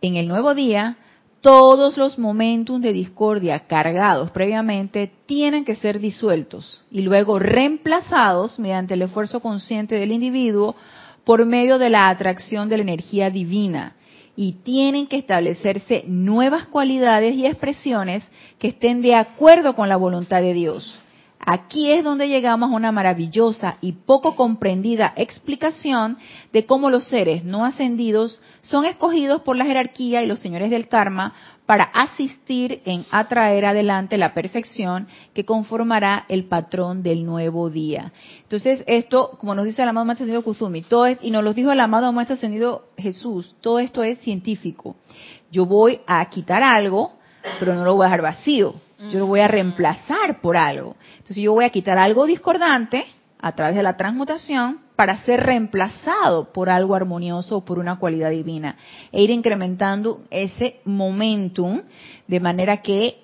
A: en el nuevo día, todos los momentos de discordia cargados previamente tienen que ser disueltos y luego reemplazados mediante el esfuerzo consciente del individuo por medio de la atracción de la energía divina y tienen que establecerse nuevas cualidades y expresiones que estén de acuerdo con la voluntad de Dios. Aquí es donde llegamos a una maravillosa y poco comprendida explicación de cómo los seres no ascendidos son escogidos por la jerarquía y los señores del karma para asistir en atraer adelante la perfección que conformará el patrón del nuevo día. Entonces, esto, como nos dice el amado Maestro Ascendido Kusumi, todo es, y nos lo dijo el amado Maestro Ascendido Jesús, todo esto es científico. Yo voy a quitar algo, pero no lo voy a dejar vacío yo lo voy a reemplazar por algo. Entonces yo voy a quitar algo discordante a través de la transmutación para ser reemplazado por algo armonioso o por una cualidad divina e ir incrementando ese momentum de manera que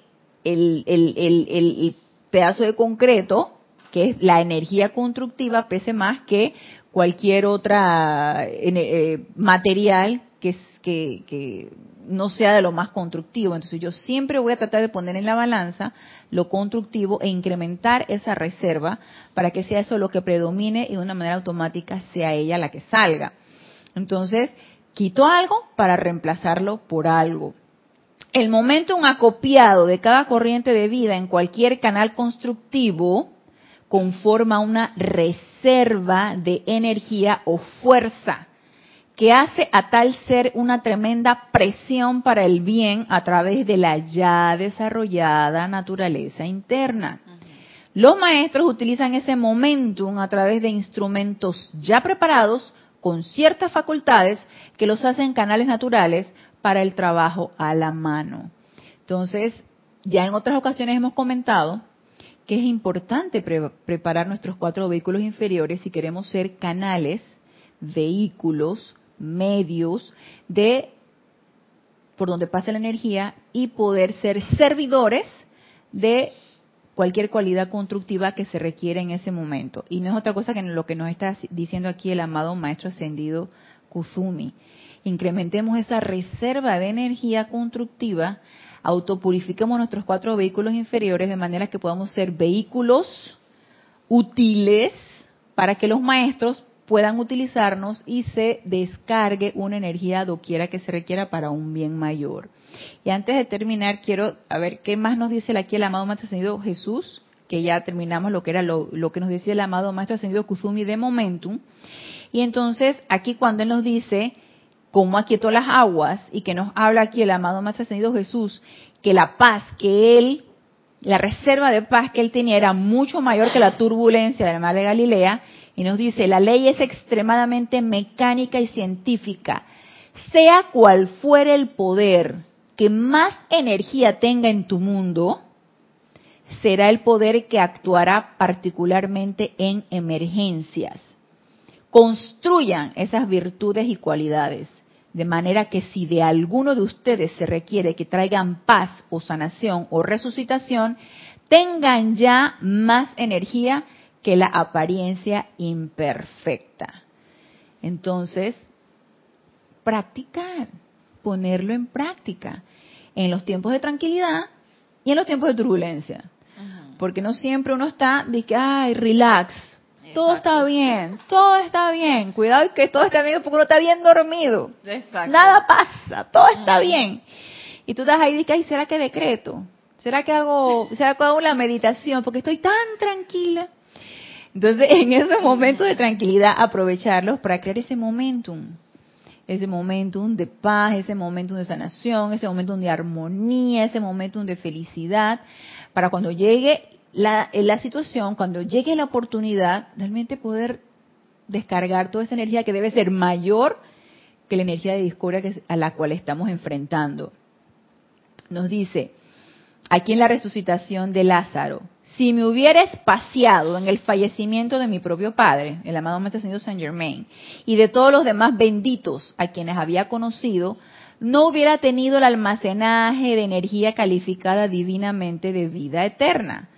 A: el, el, el, pedazo de concreto, que es la energía constructiva, pese más que cualquier otra eh, material que, que, que no sea de lo más constructivo. Entonces yo siempre voy a tratar de poner en la balanza lo constructivo e incrementar esa reserva para que sea eso lo que predomine y de una manera automática sea ella la que salga. Entonces, quito algo para reemplazarlo por algo. El momento un acopiado de cada corriente de vida en cualquier canal constructivo conforma una reserva de energía o fuerza que hace a tal ser una tremenda presión para el bien a través de la ya desarrollada naturaleza interna. Los maestros utilizan ese momentum a través de instrumentos ya preparados con ciertas facultades que los hacen canales naturales para el trabajo a la mano. Entonces, ya en otras ocasiones hemos comentado que es importante preparar nuestros cuatro vehículos inferiores si queremos ser canales, vehículos, medios de por donde pasa la energía y poder ser servidores de cualquier cualidad constructiva que se requiere en ese momento. Y no es otra cosa que lo que nos está diciendo aquí el amado Maestro Ascendido Kuzumi. Incrementemos esa reserva de energía constructiva, autopurifiquemos nuestros cuatro vehículos inferiores de manera que podamos ser vehículos útiles para que los maestros puedan utilizarnos y se descargue una energía doquiera que se requiera para un bien mayor. Y antes de terminar, quiero a ver qué más nos dice aquí el amado Maestro Ascendido Jesús, que ya terminamos lo que era lo, que nos decía el amado Maestro Ascendido Kuzumi de Momentum. Y entonces, aquí cuando él nos dice cómo aquietó las aguas y que nos habla aquí el amado Maestro Ascendido Jesús, que la paz que él, la reserva de paz que él tenía era mucho mayor que la turbulencia del mar de Galilea, y nos dice, la ley es extremadamente mecánica y científica. Sea cual fuere el poder que más energía tenga en tu mundo, será el poder que actuará particularmente en emergencias. Construyan esas virtudes y cualidades, de manera que si de alguno de ustedes se requiere que traigan paz o sanación o resucitación, tengan ya más energía que la apariencia imperfecta. Entonces, practicar, ponerlo en práctica en los tiempos de tranquilidad y en los tiempos de turbulencia. Porque no siempre uno está, dice, ay, relax, todo está bien, todo está bien. Cuidado que todo está bien porque uno está bien dormido. Nada pasa, todo está bien. Y tú estás ahí y dices, ay, ¿será que decreto? ¿Será que hago, será que hago la meditación? Porque estoy tan tranquila. Entonces, en ese momento de tranquilidad, aprovecharlos para crear ese momentum. Ese momentum de paz, ese momentum de sanación, ese momentum de armonía, ese momentum de felicidad, para cuando llegue la, la situación, cuando llegue la oportunidad, realmente poder descargar toda esa energía que debe ser mayor que la energía de discordia a la cual estamos enfrentando. Nos dice, aquí en la resucitación de Lázaro, si me hubiera espaciado en el fallecimiento de mi propio padre, el amado Maestro Señor Saint Germain, y de todos los demás benditos a quienes había conocido, no hubiera tenido el almacenaje de energía calificada divinamente de vida eterna.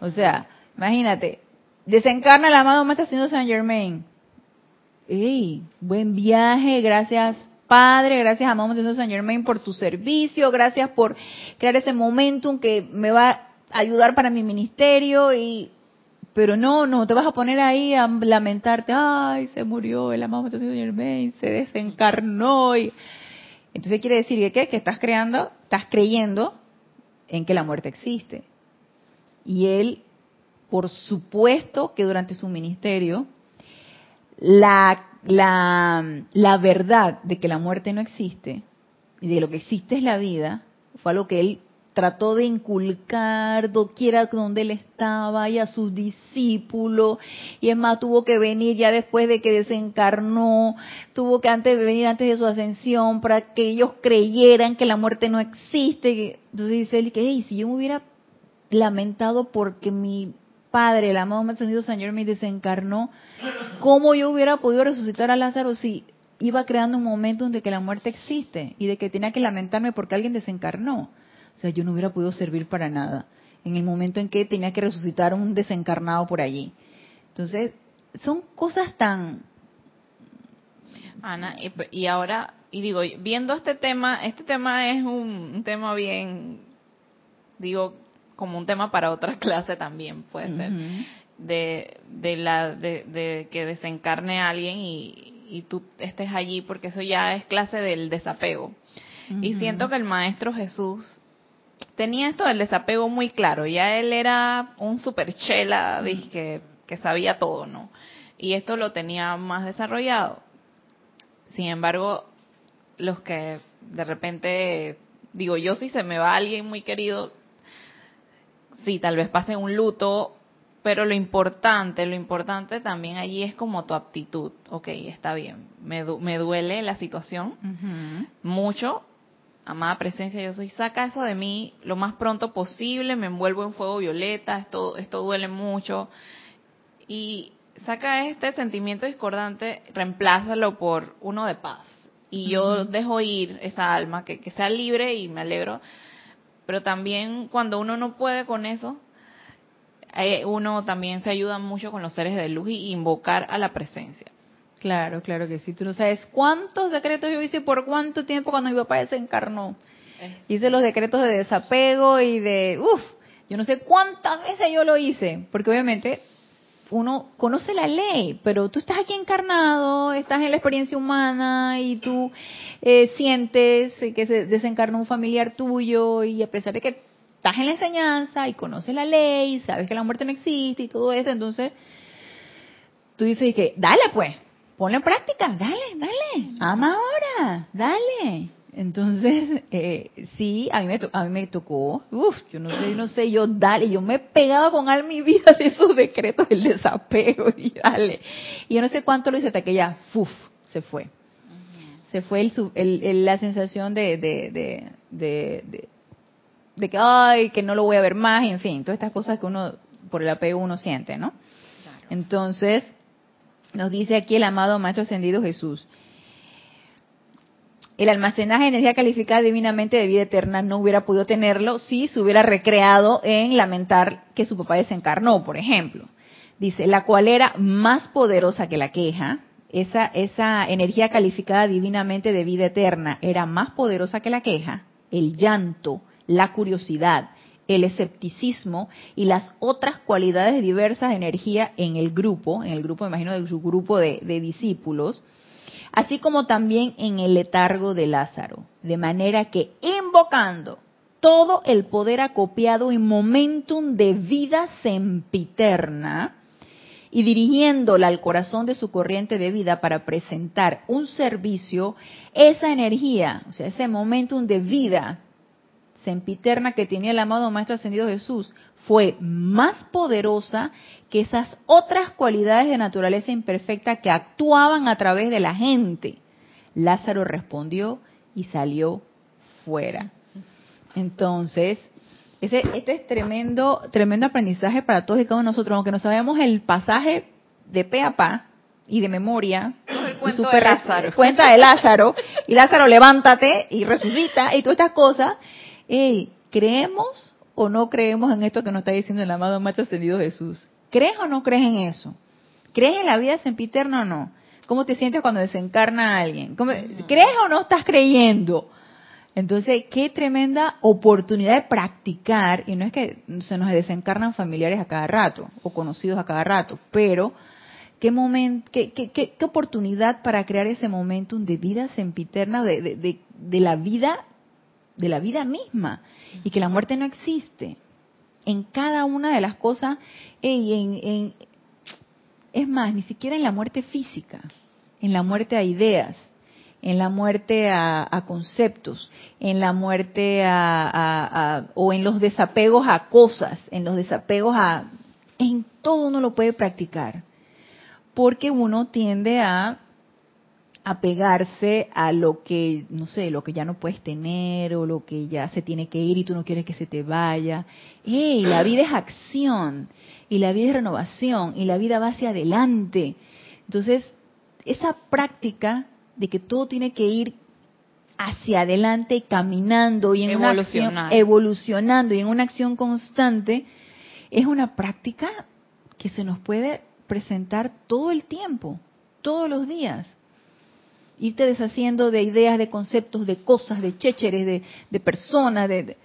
A: O sea, imagínate, desencarna el amado Maestro Señor Saint Germain. ¡Ey! Buen viaje, gracias Padre, gracias amado Maestro Saint Germain por tu servicio, gracias por crear ese momentum que me va ayudar para mi ministerio y pero no, no te vas a poner ahí a lamentarte, ay, se murió el amado Señor Germain, se desencarnó y entonces quiere decir que ¿qué? que estás creando, estás creyendo en que la muerte existe. Y él, por supuesto que durante su ministerio, la, la, la verdad de que la muerte no existe y de lo que existe es la vida, fue algo que él trató de inculcar doquiera donde él estaba y a sus discípulos. Y es más tuvo que venir ya después de que desencarnó tuvo que antes de venir antes de su ascensión para que ellos creyeran que la muerte no existe. Entonces dice él que si yo me hubiera lamentado porque mi padre el amado ascendido Señor me desencarnó cómo yo hubiera podido resucitar a Lázaro si iba creando un momento en de que la muerte existe y de que tenía que lamentarme porque alguien desencarnó o sea, yo no hubiera podido servir para nada en el momento en que tenía que resucitar un desencarnado por allí. Entonces, son cosas tan...
C: Ana, y ahora y digo, viendo este tema, este tema es un tema bien, digo, como un tema para otra clase también puede ser, de, de, la, de, de que desencarne a alguien y, y tú estés allí, porque eso ya es clase del desapego. Y siento que el Maestro Jesús tenía esto del desapego muy claro. Ya él era un super chela, que, que sabía todo, ¿no? Y esto lo tenía más desarrollado. Sin embargo, los que de repente, digo yo, si se me va alguien muy querido, sí, tal vez pase un luto pero lo importante, lo importante también allí es como tu aptitud. Ok, está bien. Me, me duele la situación mucho. Amada presencia, yo soy, saca eso de mí lo más pronto posible, me envuelvo en fuego violeta, esto, esto duele mucho. Y saca este sentimiento discordante, reemplázalo por uno de paz. Y yo dejo ir esa alma, que, que sea libre y me alegro. Pero también cuando uno no puede con eso, uno también se ayuda mucho con los seres de luz y invocar a la presencia.
A: Claro, claro que sí. Tú no sabes cuántos decretos yo hice por cuánto tiempo cuando mi papá desencarnó. Hice los decretos de desapego y de, uff, yo no sé cuántas veces yo lo hice, porque obviamente uno conoce la ley, pero tú estás aquí encarnado, estás en la experiencia humana y tú eh, sientes que se desencarnó un familiar tuyo y a pesar de que estás en la enseñanza y conoces la ley, sabes que la muerte no existe y todo eso, entonces tú dices que, dale pues, ponle en práctica, dale, dale, ama ahora, dale. Entonces, eh, sí, a mí, me, a mí me tocó, uff, yo no sé, no sé, yo dale, yo me he pegado con alma y vida de esos decretos del desapego y dale. Y yo no sé cuánto lo hice hasta que ya, uff, se fue. Se fue el, el, la sensación de, de, de de que, ay, que no lo voy a ver más, y en fin, todas estas cosas que uno, por el apego uno siente, ¿no? Entonces, nos dice aquí el amado Maestro Ascendido Jesús, el almacenaje de energía calificada divinamente de vida eterna no hubiera podido tenerlo si se hubiera recreado en lamentar que su papá desencarnó, por ejemplo. Dice, la cual era más poderosa que la queja, esa, esa energía calificada divinamente de vida eterna era más poderosa que la queja, el llanto, la curiosidad, el escepticismo y las otras cualidades diversas de energía en el grupo, en el grupo, imagino, de su grupo de, de discípulos, así como también en el letargo de Lázaro, de manera que invocando todo el poder acopiado en momentum de vida sempiterna, y dirigiéndola al corazón de su corriente de vida para presentar un servicio, esa energía, o sea, ese momentum de vida sempiterna que tenía el amado Maestro Ascendido Jesús fue más poderosa que esas otras cualidades de naturaleza imperfecta que actuaban a través de la gente. Lázaro respondió y salió fuera. Entonces, ese, este es tremendo, tremendo aprendizaje para todos y cada uno de nosotros, aunque no sabemos el pasaje de pe a pa y de memoria.
C: El cuento de Lázaro.
A: Cuenta de Lázaro. Y Lázaro, levántate y resucita y todas estas cosas hey, ¿creemos o no creemos en esto que nos está diciendo el amado Maestro Ascendido Jesús? ¿Crees o no crees en eso? ¿Crees en la vida sempiterna o no? ¿Cómo te sientes cuando desencarna a alguien? ¿Crees o no estás creyendo? Entonces, qué tremenda oportunidad de practicar, y no es que se nos desencarnan familiares a cada rato o conocidos a cada rato, pero qué, momento, qué, qué, qué, oportunidad para crear ese momentum de vida sempiterna, de, de, de la vida de la vida misma y que la muerte no existe. En cada una de las cosas, en, es más, ni siquiera en la muerte física, en la muerte a ideas, en la muerte a, conceptos, en la muerte a, o en los desapegos a cosas, en los desapegos a... En todo uno lo puede practicar, porque uno tiende a apegarse a lo que, no sé, lo que ya no puedes tener o lo que ya se tiene que ir y tú no quieres que se te vaya. ¡Ey! La vida es acción y la vida es renovación y la vida va hacia adelante. Entonces, esa práctica de que todo tiene que ir hacia adelante caminando y en una acción, evolucionando y en una acción constante, es una práctica que se nos puede presentar todo el tiempo, todos los días irte deshaciendo de ideas, de conceptos, de cosas, de chécheres, de, personas, de,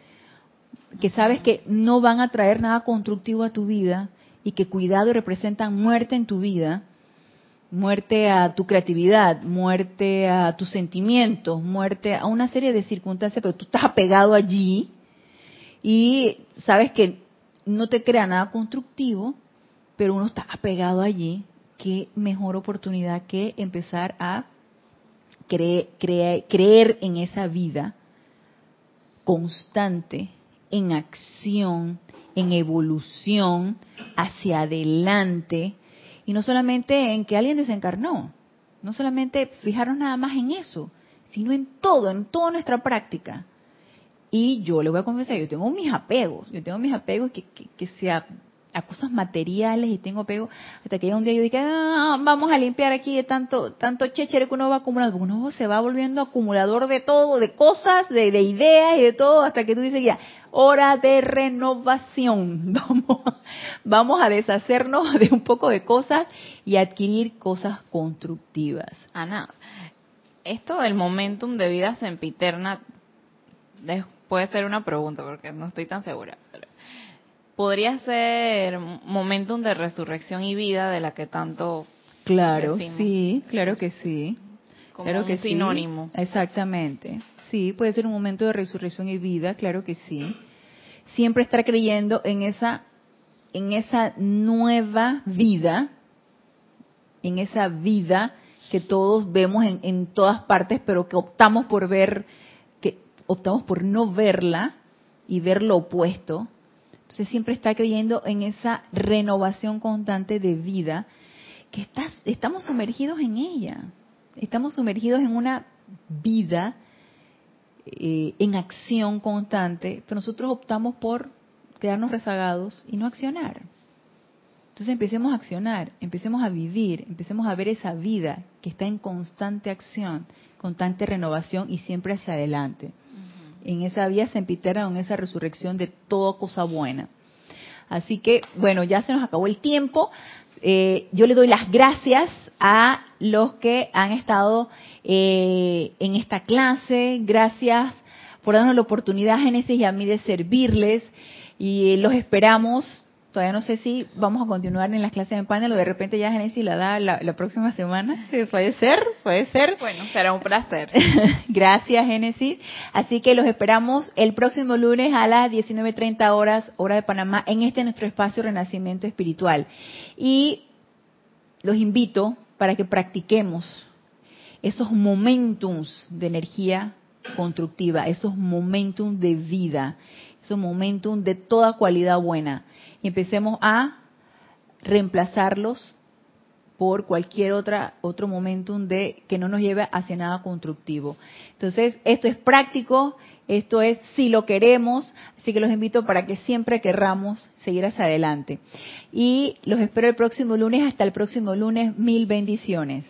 A: que sabes que no van a traer nada constructivo a tu vida y que cuidado representan muerte en tu vida, muerte a tu creatividad, muerte a tus sentimientos, muerte a una serie de circunstancias, pero tú estás apegado allí y sabes que no te crea nada constructivo, pero uno está apegado allí, qué mejor oportunidad que empezar a creer en esa vida constante, en acción, en evolución, hacia adelante, y no solamente en que alguien desencarnó, no solamente fijarnos nada más en eso, sino en todo, en toda nuestra práctica. Y yo le voy a confesar, yo tengo mis apegos, yo tengo mis apegos que, que, que a cosas materiales y tengo apego hasta que un día yo dije, ah, vamos a limpiar aquí de tanto tanto chéchere que uno va acumulando, uno se va volviendo acumulador de todo, de cosas, de, de ideas y de todo, hasta que tú dices ya, hora de renovación, vamos, vamos a deshacernos de un poco de cosas y adquirir cosas constructivas.
C: Ana, esto del momentum de vida sempiterna puede ser una pregunta porque no estoy tan segura. Podría ser momentum de resurrección y vida de la que tanto
A: Claro, sí, claro que sí.
C: Como
A: claro
C: un
A: que
C: sinónimo.
A: Sí, exactamente. Sí, puede ser un momento de resurrección y vida, claro que sí. Siempre estar creyendo en esa en esa nueva vida, en esa vida que todos vemos en, en todas partes, pero que optamos por ver optamos por no verla y ver lo opuesto. Entonces siempre está creyendo en esa renovación constante de vida que estamos sumergidos en ella. Estamos sumergidos en una vida eh, en acción constante, pero nosotros optamos por quedarnos rezagados y no accionar. Entonces empecemos a accionar, empecemos a vivir, empecemos a ver esa vida que está en constante acción, constante renovación y siempre hacia adelante en esa vía sempiterna, en esa resurrección de toda cosa buena. Así que, bueno, ya se nos acabó el tiempo. Eh, yo le doy las gracias a los que han estado eh, en esta clase. Gracias por darnos la oportunidad, Génesis y a mí, de servirles. Y los esperamos Todavía no sé si vamos a continuar en las clases en panel o de repente ya Genesis la da la, próxima semana. Puede ser, puede ser.
C: Bueno, será un placer.
A: Gracias, Génesis. Así que los esperamos el próximo lunes a las 19.30 horas, hora de Panamá, en este nuestro espacio Renacimiento Espiritual. Y los invito para que practiquemos esos momentums de energía constructiva, esos momentums de vida, esos momentums de toda cualidad buena y empecemos a reemplazarlos por cualquier otra otro momentum de que no nos lleve hacia nada constructivo. Entonces, esto es práctico, esto es si lo queremos, así que los invito para que siempre querramos seguir hacia adelante. Y los espero el próximo lunes, hasta el próximo lunes, mil bendiciones.